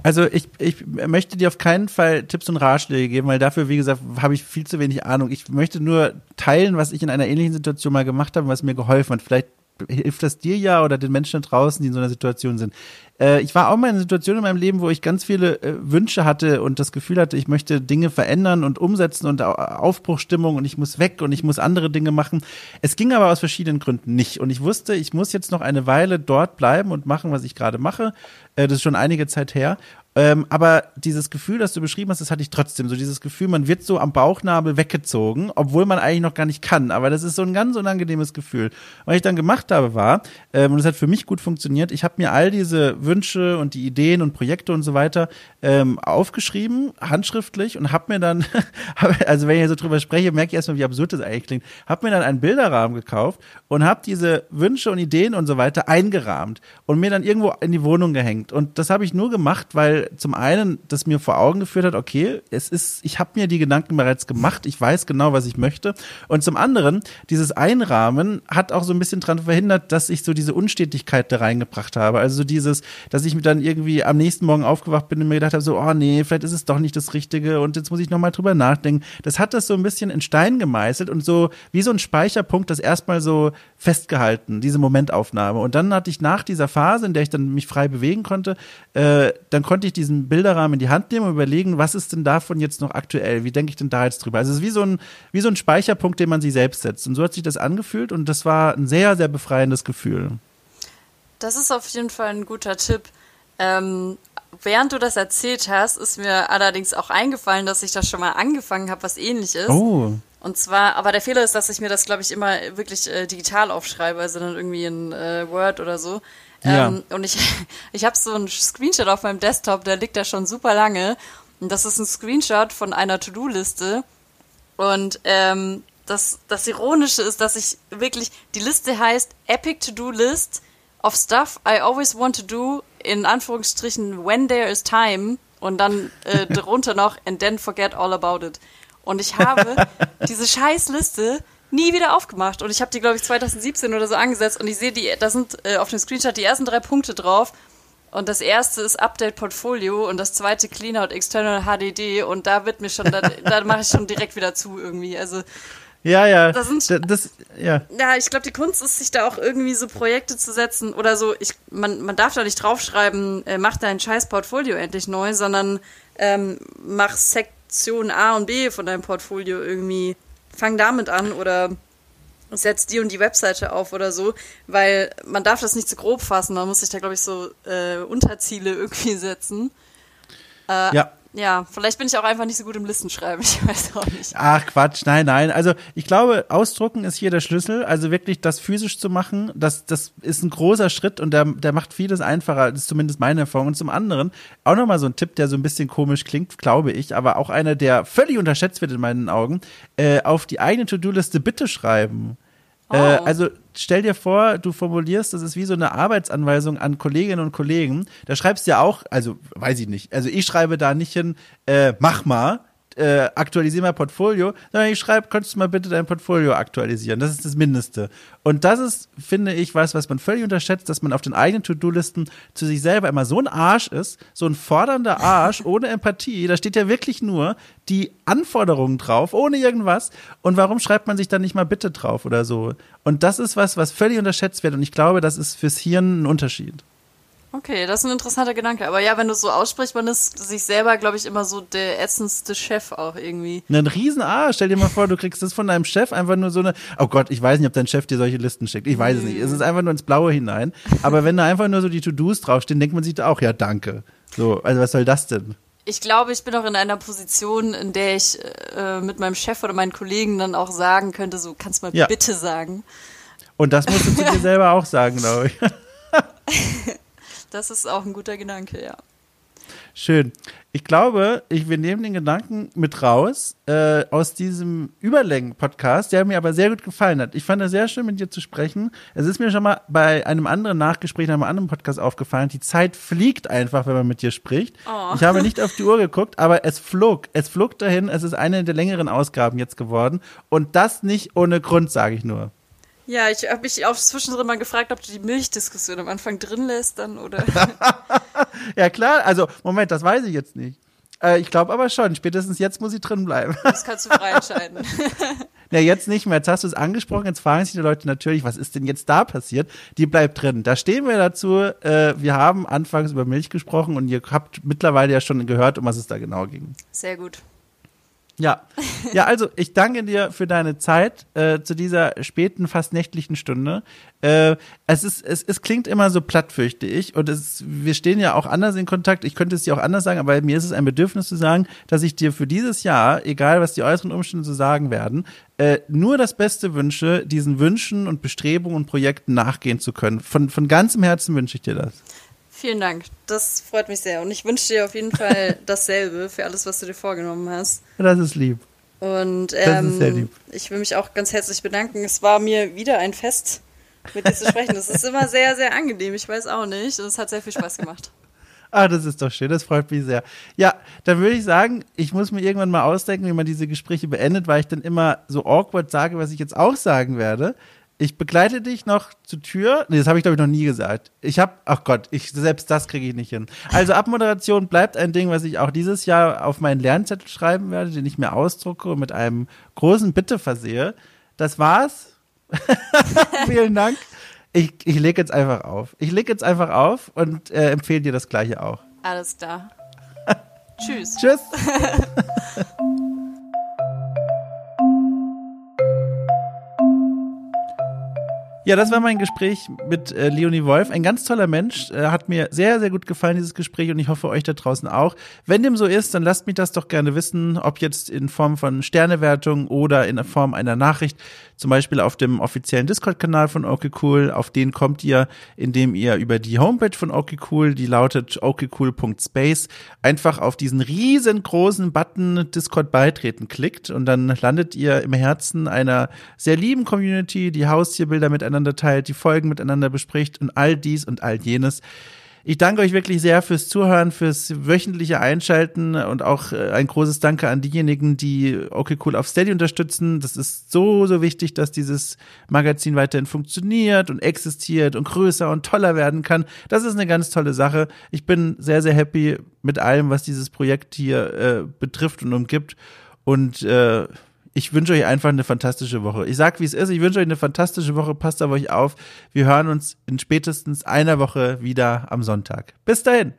Also ich, ich möchte dir auf keinen Fall Tipps und Ratschläge geben, weil dafür, wie gesagt, habe ich viel zu wenig Ahnung. Ich möchte nur teilen, was ich in einer ähnlichen Situation mal gemacht habe, was mir geholfen hat. Vielleicht hilft das dir ja oder den Menschen da draußen, die in so einer Situation sind. Äh, ich war auch mal in einer Situation in meinem Leben, wo ich ganz viele äh, Wünsche hatte und das Gefühl hatte, ich möchte Dinge verändern und umsetzen und Aufbruchstimmung und ich muss weg und ich muss andere Dinge machen. Es ging aber aus verschiedenen Gründen nicht und ich wusste, ich muss jetzt noch eine Weile dort bleiben und machen, was ich gerade mache. Äh, das ist schon einige Zeit her ähm, aber dieses Gefühl, das du beschrieben hast, das hatte ich trotzdem. So dieses Gefühl, man wird so am Bauchnabel weggezogen, obwohl man eigentlich noch gar nicht kann. Aber das ist so ein ganz unangenehmes Gefühl. Was ich dann gemacht habe, war, ähm, und es hat für mich gut funktioniert, ich habe mir all diese Wünsche und die Ideen und Projekte und so weiter ähm, aufgeschrieben, handschriftlich, und habe mir dann, also wenn ich so drüber spreche, merke ich erstmal, wie absurd das eigentlich klingt, habe mir dann einen Bilderrahmen gekauft und habe diese Wünsche und Ideen und so weiter eingerahmt und mir dann irgendwo in die Wohnung gehängt. Und das habe ich nur gemacht, weil zum einen das mir vor Augen geführt hat, okay, es ist, ich habe mir die Gedanken bereits gemacht, ich weiß genau, was ich möchte. Und zum anderen, dieses Einrahmen hat auch so ein bisschen daran verhindert, dass ich so diese Unstetigkeit da reingebracht habe. Also so dieses, dass ich mir dann irgendwie am nächsten Morgen aufgewacht bin und mir gedacht habe, so, oh nee, vielleicht ist es doch nicht das Richtige und jetzt muss ich nochmal drüber nachdenken. Das hat das so ein bisschen in Stein gemeißelt und so wie so ein Speicherpunkt das erstmal so festgehalten, diese Momentaufnahme. Und dann hatte ich nach dieser Phase, in der ich dann mich frei bewegen konnte, äh, dann konnte ich diesen Bilderrahmen in die Hand nehmen und überlegen, was ist denn davon jetzt noch aktuell? Wie denke ich denn da jetzt drüber? Also es ist wie so ein, wie so ein Speicherpunkt, den man sich selbst setzt. Und so hat sich das angefühlt und das war ein sehr, sehr befreiendes Gefühl. Das ist auf jeden Fall ein guter Tipp. Ähm, während du das erzählt hast, ist mir allerdings auch eingefallen, dass ich das schon mal angefangen habe, was ähnlich ist. Oh. Und zwar, aber der Fehler ist, dass ich mir das, glaube ich, immer wirklich äh, digital aufschreibe, also dann irgendwie in äh, Word oder so. Ja. Ähm, und ich, ich habe so einen Screenshot auf meinem Desktop, der liegt da schon super lange. Und das ist ein Screenshot von einer To-Do-Liste. Und ähm, das, das Ironische ist, dass ich wirklich, die Liste heißt Epic To-Do List of Stuff I Always Want to Do, in Anführungsstrichen When There is Time und dann äh, drunter noch And Then Forget All About It. Und ich habe diese scheiß Liste nie wieder aufgemacht. Und ich habe die, glaube ich, 2017 oder so angesetzt und ich sehe, die, da sind äh, auf dem Screenshot die ersten drei Punkte drauf. Und das erste ist Update Portfolio und das zweite Cleanout External HDD und da wird mir schon, da, da mache ich schon direkt wieder zu irgendwie. Also ja, ja. Das, sind, das, ja. ja, ich glaube, die Kunst ist, sich da auch irgendwie so Projekte zu setzen oder so. Ich, man, man darf da nicht draufschreiben, äh, mach dein scheiß Portfolio endlich neu, sondern ähm, mach Sektion A und B von deinem Portfolio irgendwie. Fang damit an oder setz die und die Webseite auf oder so, weil man darf das nicht zu grob fassen. Man muss sich da, glaube ich, so äh, Unterziele irgendwie setzen. Äh, ja. Ja, vielleicht bin ich auch einfach nicht so gut im Listenschreiben, ich weiß auch nicht. Ach Quatsch, nein, nein. Also ich glaube, ausdrucken ist hier der Schlüssel. Also wirklich das physisch zu machen, das, das ist ein großer Schritt und der, der macht vieles einfacher. Das ist zumindest meine Erfahrung. Und zum anderen, auch nochmal so ein Tipp, der so ein bisschen komisch klingt, glaube ich, aber auch einer, der völlig unterschätzt wird in meinen Augen, äh, auf die eigene To-Do-Liste bitte schreiben. Äh, oh. Äh, also stell dir vor, du formulierst, das ist wie so eine Arbeitsanweisung an Kolleginnen und Kollegen. Da schreibst du ja auch, also weiß ich nicht, also ich schreibe da nicht hin, äh, mach mal, äh, aktualisiere mein Portfolio, sondern ich schreibe, könntest du mal bitte dein Portfolio aktualisieren. Das ist das Mindeste. Und das ist, finde ich, was, was man völlig unterschätzt, dass man auf den eigenen To-Do-Listen zu sich selber immer so ein Arsch ist, so ein fordernder Arsch ohne Empathie. Da steht ja wirklich nur die Anforderungen drauf, ohne irgendwas. Und warum schreibt man sich dann nicht mal bitte drauf oder so? Und das ist was, was völlig unterschätzt wird. Und ich glaube, das ist fürs Hirn ein Unterschied. Okay, das ist ein interessanter Gedanke. Aber ja, wenn du es so aussprichst, man ist sich selber, glaube ich, immer so der ätzendste Chef auch irgendwie. Ein riesen A. Stell dir mal vor, du kriegst das von deinem Chef einfach nur so eine, oh Gott, ich weiß nicht, ob dein Chef dir solche Listen schickt. Ich weiß es nicht. Es ist einfach nur ins Blaue hinein. Aber wenn da einfach nur so die To-Dos draufstehen, denkt man sich da auch, ja, danke. So, also was soll das denn? Ich glaube, ich bin auch in einer Position, in der ich äh, mit meinem Chef oder meinen Kollegen dann auch sagen könnte, so, kannst du mal ja. bitte sagen. Und das musst du zu dir selber auch sagen, glaube ich. Das ist auch ein guter Gedanke, ja. Schön. Ich glaube, ich, wir nehmen den Gedanken mit raus äh, aus diesem Überlängen-Podcast, der mir aber sehr gut gefallen hat. Ich fand es sehr schön, mit dir zu sprechen. Es ist mir schon mal bei einem anderen Nachgespräch, in einem anderen Podcast aufgefallen, die Zeit fliegt einfach, wenn man mit dir spricht. Oh. Ich habe nicht auf die Uhr geguckt, aber es flog. Es flog dahin. Es ist eine der längeren Ausgaben jetzt geworden. Und das nicht ohne Grund, sage ich nur. Ja, ich habe mich auch zwischendrin mal gefragt, ob du die Milchdiskussion am Anfang drin lässt dann oder. ja klar, also Moment, das weiß ich jetzt nicht. Äh, ich glaube aber schon, spätestens jetzt muss sie drin bleiben. Das kannst du frei entscheiden. ja, jetzt nicht mehr. Jetzt hast du es angesprochen, jetzt fragen sich die Leute natürlich, was ist denn jetzt da passiert? Die bleibt drin. Da stehen wir dazu. Äh, wir haben anfangs über Milch gesprochen und ihr habt mittlerweile ja schon gehört, um was es da genau ging. Sehr gut. Ja, ja, also ich danke dir für deine Zeit äh, zu dieser späten, fast nächtlichen Stunde. Äh, es ist, es, es klingt immer so platt, fürchte ich, und es, wir stehen ja auch anders in Kontakt. Ich könnte es dir auch anders sagen, aber mir ist es ein Bedürfnis zu sagen, dass ich dir für dieses Jahr, egal was die äußeren Umstände zu sagen werden, äh, nur das Beste wünsche, diesen Wünschen und Bestrebungen und Projekten nachgehen zu können. Von, von ganzem Herzen wünsche ich dir das. Vielen Dank. Das freut mich sehr. Und ich wünsche dir auf jeden Fall dasselbe für alles, was du dir vorgenommen hast. Das ist lieb. Und ähm, lieb. ich will mich auch ganz herzlich bedanken. Es war mir wieder ein Fest, mit dir zu sprechen. Das ist immer sehr, sehr angenehm. Ich weiß auch nicht. Und es hat sehr viel Spaß gemacht. Ah, das ist doch schön, das freut mich sehr. Ja, dann würde ich sagen, ich muss mir irgendwann mal ausdenken, wie man diese Gespräche beendet, weil ich dann immer so awkward sage, was ich jetzt auch sagen werde ich begleite dich noch zur Tür. Nee, das habe ich glaube ich noch nie gesagt. Ich habe, ach Gott, ich selbst das kriege ich nicht hin. Also Abmoderation bleibt ein Ding, was ich auch dieses Jahr auf meinen Lernzettel schreiben werde, den ich mir ausdrucke und mit einem großen Bitte versehe. Das war's. Vielen Dank. Ich, ich lege jetzt einfach auf. Ich lege jetzt einfach auf und äh, empfehle dir das gleiche auch. Alles klar. Tschüss. Tschüss. Ja, das war mein Gespräch mit äh, Leonie Wolf. Ein ganz toller Mensch. Äh, hat mir sehr, sehr gut gefallen, dieses Gespräch, und ich hoffe euch da draußen auch. Wenn dem so ist, dann lasst mich das doch gerne wissen, ob jetzt in Form von Sternewertung oder in Form einer Nachricht, zum Beispiel auf dem offiziellen Discord-Kanal von Okay. Auf den kommt ihr, indem ihr über die Homepage von Okay die lautet okcool.space, einfach auf diesen riesengroßen Button Discord beitreten klickt und dann landet ihr im Herzen einer sehr lieben Community, die Haustierbilder miteinander miteinander teilt, die Folgen miteinander bespricht und all dies und all jenes. Ich danke euch wirklich sehr fürs Zuhören, fürs wöchentliche Einschalten und auch äh, ein großes Danke an diejenigen, die okay cool auf Steady unterstützen. Das ist so, so wichtig, dass dieses Magazin weiterhin funktioniert und existiert und größer und toller werden kann. Das ist eine ganz tolle Sache. Ich bin sehr, sehr happy mit allem, was dieses Projekt hier äh, betrifft und umgibt. Und äh, ich wünsche euch einfach eine fantastische Woche. Ich sag, wie es ist. Ich wünsche euch eine fantastische Woche. Passt auf euch auf. Wir hören uns in spätestens einer Woche wieder am Sonntag. Bis dahin.